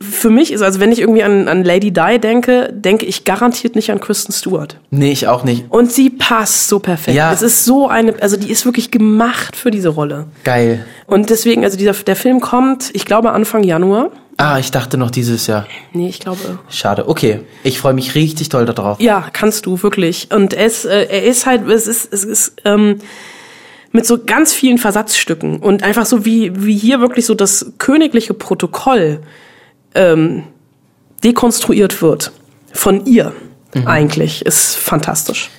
für mich ist, also wenn ich irgendwie an, an Lady Di denke, denke ich garantiert nicht an Kristen Stewart. Nee, ich auch nicht. Und sie passt so perfekt. Ja. Es ist so eine, also die ist wirklich gemacht für diese Rolle. Geil. Und deswegen, also dieser, der Film kommt, ich glaube Anfang Januar. Ah, ich dachte noch dieses Jahr. Nee, ich glaube. Schade. Okay, ich freue mich richtig doll darauf. Ja, kannst du wirklich. Und es, äh, er ist halt, es ist, es ist ähm, mit so ganz vielen Versatzstücken und einfach so wie wie hier wirklich so das königliche Protokoll ähm, dekonstruiert wird von ihr. Eigentlich ist fantastisch.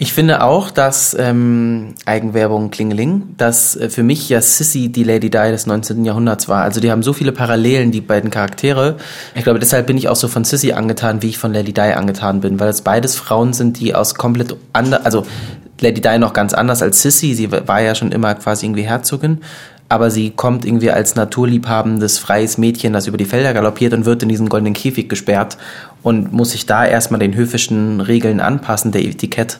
Ich finde auch, dass ähm, Eigenwerbung Klingeling, dass äh, für mich ja Sissy die Lady Di des 19. Jahrhunderts war. Also die haben so viele Parallelen, die beiden Charaktere. Ich glaube, deshalb bin ich auch so von Sissy angetan, wie ich von Lady Di angetan bin, weil es beides Frauen sind, die aus komplett anders, also Lady Di noch ganz anders als Sissy. Sie war ja schon immer quasi irgendwie Herzogin. Aber sie kommt irgendwie als naturliebhabendes, freies Mädchen, das über die Felder galoppiert und wird in diesen goldenen Käfig gesperrt und muss sich da erstmal den höfischen Regeln anpassen, der Etikett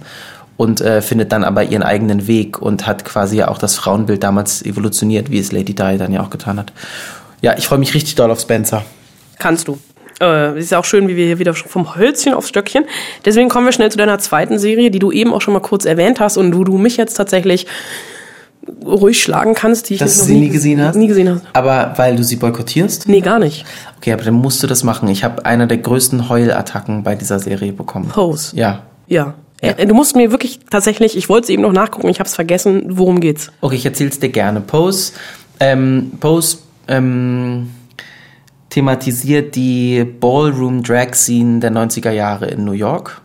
und äh, findet dann aber ihren eigenen Weg und hat quasi ja auch das Frauenbild damals evolutioniert, wie es Lady Di dann ja auch getan hat. Ja, ich freue mich richtig doll auf Spencer. Kannst du. Äh, ist auch schön, wie wir hier wieder vom Hölzchen aufs Stöckchen. Deswegen kommen wir schnell zu deiner zweiten Serie, die du eben auch schon mal kurz erwähnt hast und wo du mich jetzt tatsächlich ruhig schlagen kannst, die ich Dass du sie nie gesehen hast? Nie gesehen hast. Aber weil du sie boykottierst? Nee, gar nicht. Okay, aber dann musst du das machen. Ich habe einer der größten Heulattacken bei dieser Serie bekommen. Pose. Ja. Ja. Ja. Äh, Du musst mir wirklich tatsächlich, ich wollte es eben noch nachgucken, ich habe es vergessen, worum geht's? Okay, ich erzähl's dir gerne. Pose, ähm, Pose ähm, thematisiert die Ballroom Drag Scene der 90er Jahre in New York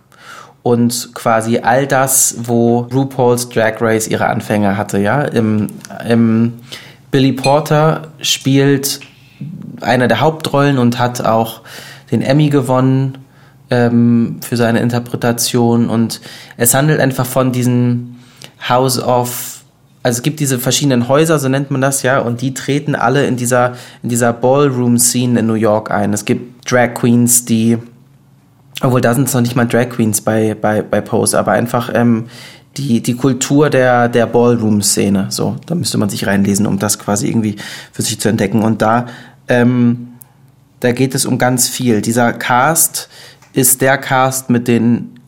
und quasi all das, wo RuPaul's Drag Race ihre Anfänge hatte, ja. Im, im Billy Porter spielt eine der Hauptrollen und hat auch den Emmy gewonnen ähm, für seine Interpretation und es handelt einfach von diesem House of also es gibt diese verschiedenen Häuser, so nennt man das ja, und die treten alle in dieser, in dieser Ballroom-Scene in New York ein. Es gibt Drag Queens, die, obwohl da sind es noch nicht mal Drag Queens bei, bei, bei Pose, aber einfach ähm, die, die Kultur der, der Ballroom-Szene. So, da müsste man sich reinlesen, um das quasi irgendwie für sich zu entdecken. Und da, ähm, da geht es um ganz viel. Dieser Cast ist der Cast mit den,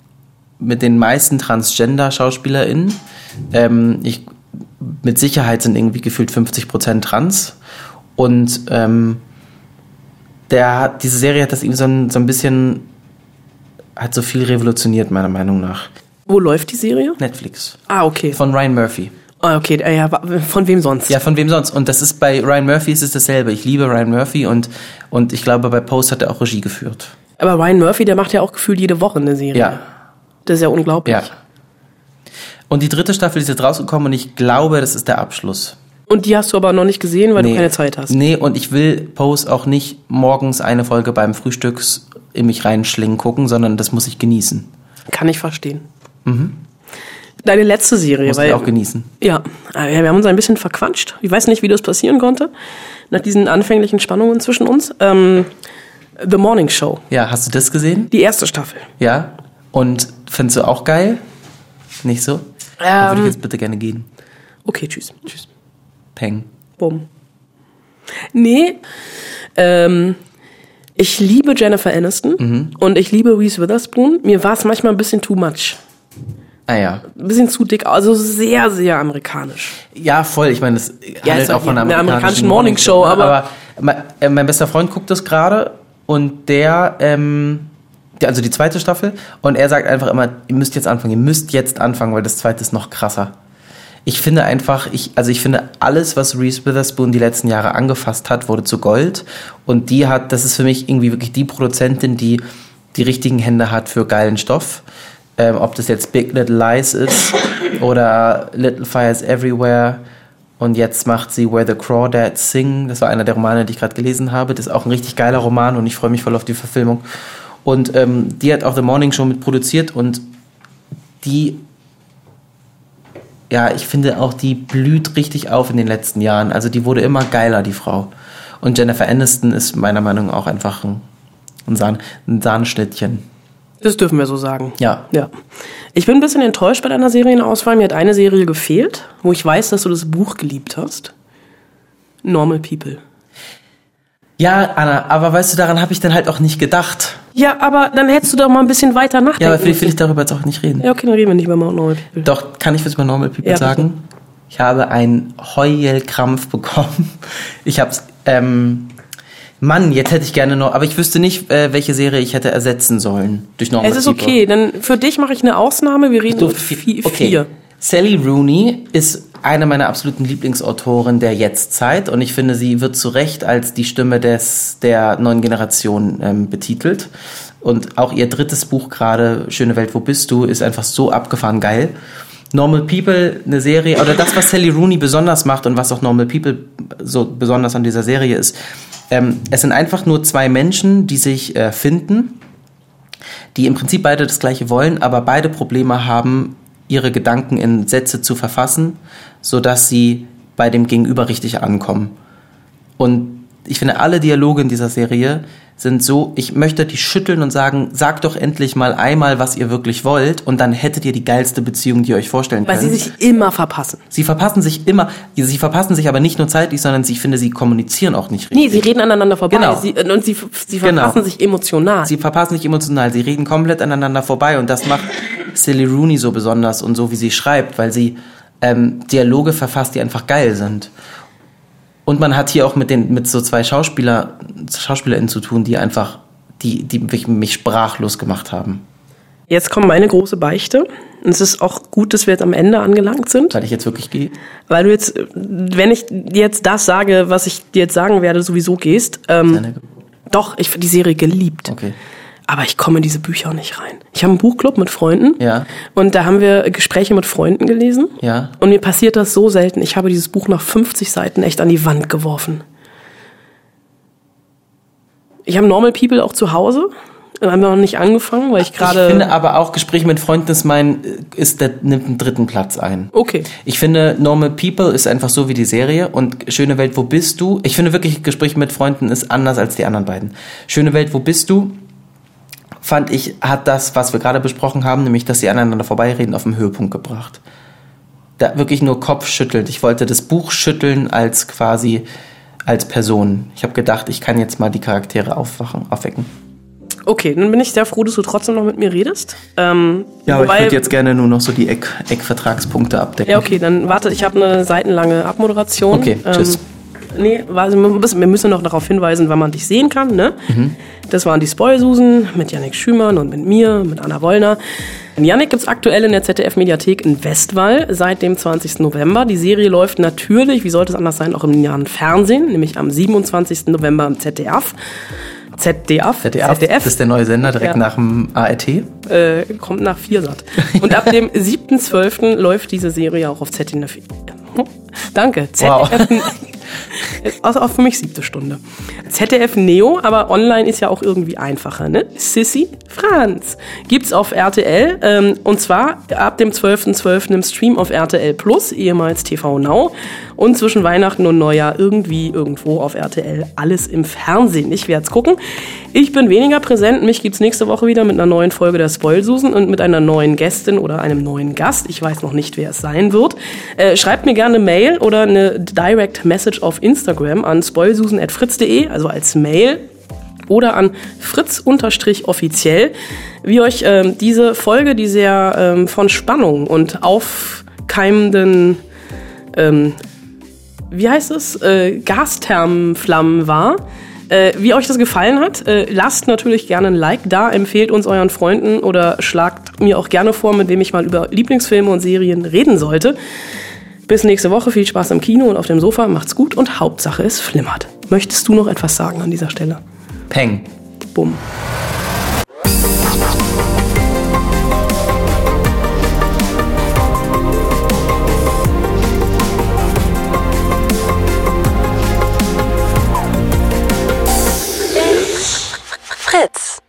mit den meisten Transgender-SchauspielerInnen. Ähm, ich, mit Sicherheit sind irgendwie gefühlt 50 Prozent trans. Und ähm, der diese Serie hat das ihm so ein, so ein bisschen, hat so viel revolutioniert, meiner Meinung nach. Wo läuft die Serie? Netflix. Ah, okay. Von Ryan Murphy. Ah, okay, äh, ja, von wem sonst? Ja, von wem sonst? Und das ist bei Ryan Murphy ist es dasselbe. Ich liebe Ryan Murphy und, und ich glaube, bei Post hat er auch Regie geführt. Aber Ryan Murphy, der macht ja auch gefühlt jede Woche eine Serie. Ja. Das ist ja unglaublich. Ja. Und die dritte Staffel ist jetzt rausgekommen und ich glaube, das ist der Abschluss. Und die hast du aber noch nicht gesehen, weil du keine Zeit hast. Nee, und ich will Pose auch nicht morgens eine Folge beim Frühstücks in mich reinschlingen gucken, sondern das muss ich genießen. Kann ich verstehen. Deine letzte Serie, Muss weil ich auch genießen. ja, äh, wir haben uns ein bisschen verquatscht. Ich weiß nicht, wie das passieren konnte nach diesen anfänglichen Spannungen zwischen uns. Ähm, The Morning Show, Ja, hast du das gesehen? die erste Staffel. Ja. Und findest du auch geil? Nicht so? Dann würde ich jetzt bitte gerne gehen. Okay, tschüss. Tschüss. Peng. Bumm. Nee, ähm, ich liebe Jennifer Aniston Mhm. und ich liebe Reese Witherspoon. Mir war es manchmal ein bisschen too much. Ah ja. Ein bisschen zu dick, also sehr, sehr amerikanisch. Ja, voll. Ich meine, das Ja, handelt ist auch von einer eine amerikanischen amerikanische Morningshow, ne? aber- mein, äh, mein bester Freund guckt das gerade und der, ähm, der, also die zweite Staffel, und er sagt einfach immer, ihr müsst jetzt anfangen, ihr müsst jetzt anfangen, weil das zweite ist noch krasser. Ich finde einfach, ich, also ich finde alles, was Reese Witherspoon die letzten Jahre angefasst hat, wurde zu Gold. Und die hat, das ist für mich irgendwie wirklich die Produzentin, die die richtigen Hände hat für geilen Stoff. Ähm, ob das jetzt Big Little Lies ist [COUGHS] oder Little Fires Everywhere. Und jetzt macht sie Where the Crawdads Sing. Das war einer der Romane, die ich gerade gelesen habe. Das ist auch ein richtig geiler Roman und ich freue mich voll auf die Verfilmung. Und ähm, die hat auch The Morning Show mit produziert und die ja, ich finde auch, die blüht richtig auf in den letzten Jahren. Also die wurde immer geiler, die Frau. Und Jennifer Aniston ist meiner Meinung nach auch einfach ein, ein, Sahn, ein Sahnschnittchen. Das dürfen wir so sagen. Ja. Ja. Ich bin ein bisschen enttäuscht bei deiner Serienauswahl. Mir hat eine Serie gefehlt, wo ich weiß, dass du das Buch geliebt hast. Normal People. Ja, Anna, aber weißt du, daran habe ich dann halt auch nicht gedacht. Ja, aber dann hättest du doch mal ein bisschen weiter nachdenken Ja, aber vielleicht will ich darüber jetzt auch nicht reden. Ja, okay, dann reden wir nicht über Normal People. Doch, kann ich was über Normal People Ja, bitte. sagen? Ich habe einen Heulkrampf [LAUGHS] bekommen. Ich hab's, ähm, Mann, jetzt hätte ich gerne noch, aber ich wüsste nicht, äh, welche Serie ich hätte ersetzen sollen durch Normal Es ist People. okay, dann für dich mache ich eine Ausnahme. Wir reden Du, über vi- okay. vier. Sally Rooney ist eine meiner absoluten Lieblingsautoren der Jetztzeit und ich finde, sie wird zu Recht als die Stimme des, der neuen Generation ähm, betitelt. Und auch ihr drittes Buch gerade, Schöne Welt, wo bist du, ist einfach so abgefahren geil. Normal People, eine Serie, oder das, was Sally Rooney besonders macht und was auch Normal People so besonders an dieser Serie ist, ähm, es sind einfach nur zwei Menschen, die sich äh, finden die im Prinzip beide das Gleiche wollen, aber beide Probleme haben, ihre Gedanken in Sätze zu verfassen, sodass sie bei dem Gegenüber richtig ankommen. Und ich finde, alle Dialoge in dieser Serie sind so, ich möchte die schütteln und sagen, sagt doch endlich mal einmal, was ihr wirklich wollt, und dann hättet ihr die geilste Beziehung, die ihr euch vorstellen Weil könnt. sie sich immer verpassen. sie verpassen sich immer, sie verpassen sich aber nicht nur zeitlich, sondern ich finde, sie kommunizieren auch nicht richtig. Nee, sie reden aneinander vorbei. Genau. Sie, und sie, sie Genau. verpassen sich emotional. Sie verpassen sich emotional, sie reden komplett aneinander vorbei und das macht Silly Rooney so besonders und so wie sie schreibt, weil sie ähm, Dialoge verfasst, die einfach geil sind. Und man hat hier auch mit den mit so zwei Schauspieler SchauspielerInnen zu tun, die einfach die die mich, sprachlos gemacht haben. Jetzt kommt meine große Beichte. Und es ist auch gut, dass wir jetzt am Ende angelangt sind. Weil ich jetzt wirklich gehe. Weil du jetzt, wenn ich jetzt das sage, was ich dir jetzt sagen werde, sowieso gehst. Ähm, doch, ich die Serie geliebt. Okay. Aber ich komme in diese Bücher nicht rein. Ich habe einen Buchclub mit Freunden. Ja. Und da haben wir Gespräche mit Freunden gelesen. Ja. Und mir passiert das so selten. Ich habe dieses Buch nach 50 Seiten echt an die Wand geworfen. Ich habe Normal People auch zu Hause. Wir haben noch nicht angefangen, weil ich Ich finde gerade. aber auch Gespräche mit Freunden ist mein, ist der, nimmt einen dritten Platz ein. Okay. Ich finde, Normal People ist einfach so wie die Serie und Schöne Welt, wo bist du? Ich finde wirklich, Gespräch mit Freunden ist anders als die anderen beiden. Schöne Welt, wo bist du? Fand ich, hat das, was wir gerade besprochen haben, nämlich, dass sie aneinander vorbeireden, auf den Höhepunkt gebracht. Da wirklich nur Kopf schüttelt. Ich wollte das Buch schütteln als quasi, als Person. Ich habe gedacht, ich kann jetzt mal die Charaktere aufwachen, aufwecken. Okay, dann bin ich sehr froh, dass du trotzdem noch mit mir redest. Ähm, Ja, aber ich wobei- würde jetzt gerne nur noch so die Eck, Eckvertragspunkte abdecken. Ja, okay, dann warte, ich habe eine seitenlange Abmoderation. Okay, tschüss. Ähm, nee, warte, wir müssen- noch darauf hinweisen, wann man dich sehen kann. Ne? Mhm. Das waren die Spoilsusen mit Yannick Schümann und mit mir, mit Anna Wollner. Yannick gibt's aktuell in der ZDF-Mediathek in Westwall seit dem 20. November. Die Serie läuft natürlich, wie sollte es anders sein, auch im nahen Fernsehen, nämlich am 27. November im ZDF. ZDF, ZDF, das ist der neue Sender direkt Ja. nach dem ART. äh, kommt nach Viersat. [LAUGHS] Und ab dem 7.12. läuft diese Serie auch auf ZDF. Danke. Wow. [LAUGHS] Also auch für mich siebte Stunde. ZDF Neo, aber online ist ja auch irgendwie einfacher, ne? Sissy Franz. Gibt's auf RTL, ähm, und zwar ab dem 12.12. im Stream auf RTL Plus, ehemals TV Now. Und zwischen Weihnachten und Neujahr irgendwie irgendwo auf RTL alles im Fernsehen. Ich werde gucken. Ich bin weniger präsent. Mich gibt's nächste Woche wieder mit einer neuen Folge der Spoilsusen und mit einer neuen Gästin oder einem neuen Gast. Ich weiß noch nicht, wer es sein wird. Äh, schreibt mir gerne eine Mail oder eine Direct Message auf Instagram an spoilsusen.fritz.de, also als Mail oder an fritz-offiziell, wie euch ähm, diese Folge, die sehr ähm, von Spannung und aufkeimenden, ähm, wie heißt es, äh, Gasthermenflammen war. Äh, wie euch das gefallen hat, äh, lasst natürlich gerne ein Like da, empfehlt uns euren Freunden oder schlagt mir auch gerne vor, mit wem ich mal über Lieblingsfilme und Serien reden sollte. Bis nächste Woche, viel Spaß im Kino und auf dem Sofa, macht's gut und Hauptsache es flimmert. Möchtest du noch etwas sagen an dieser Stelle? Peng. Bumm. It's.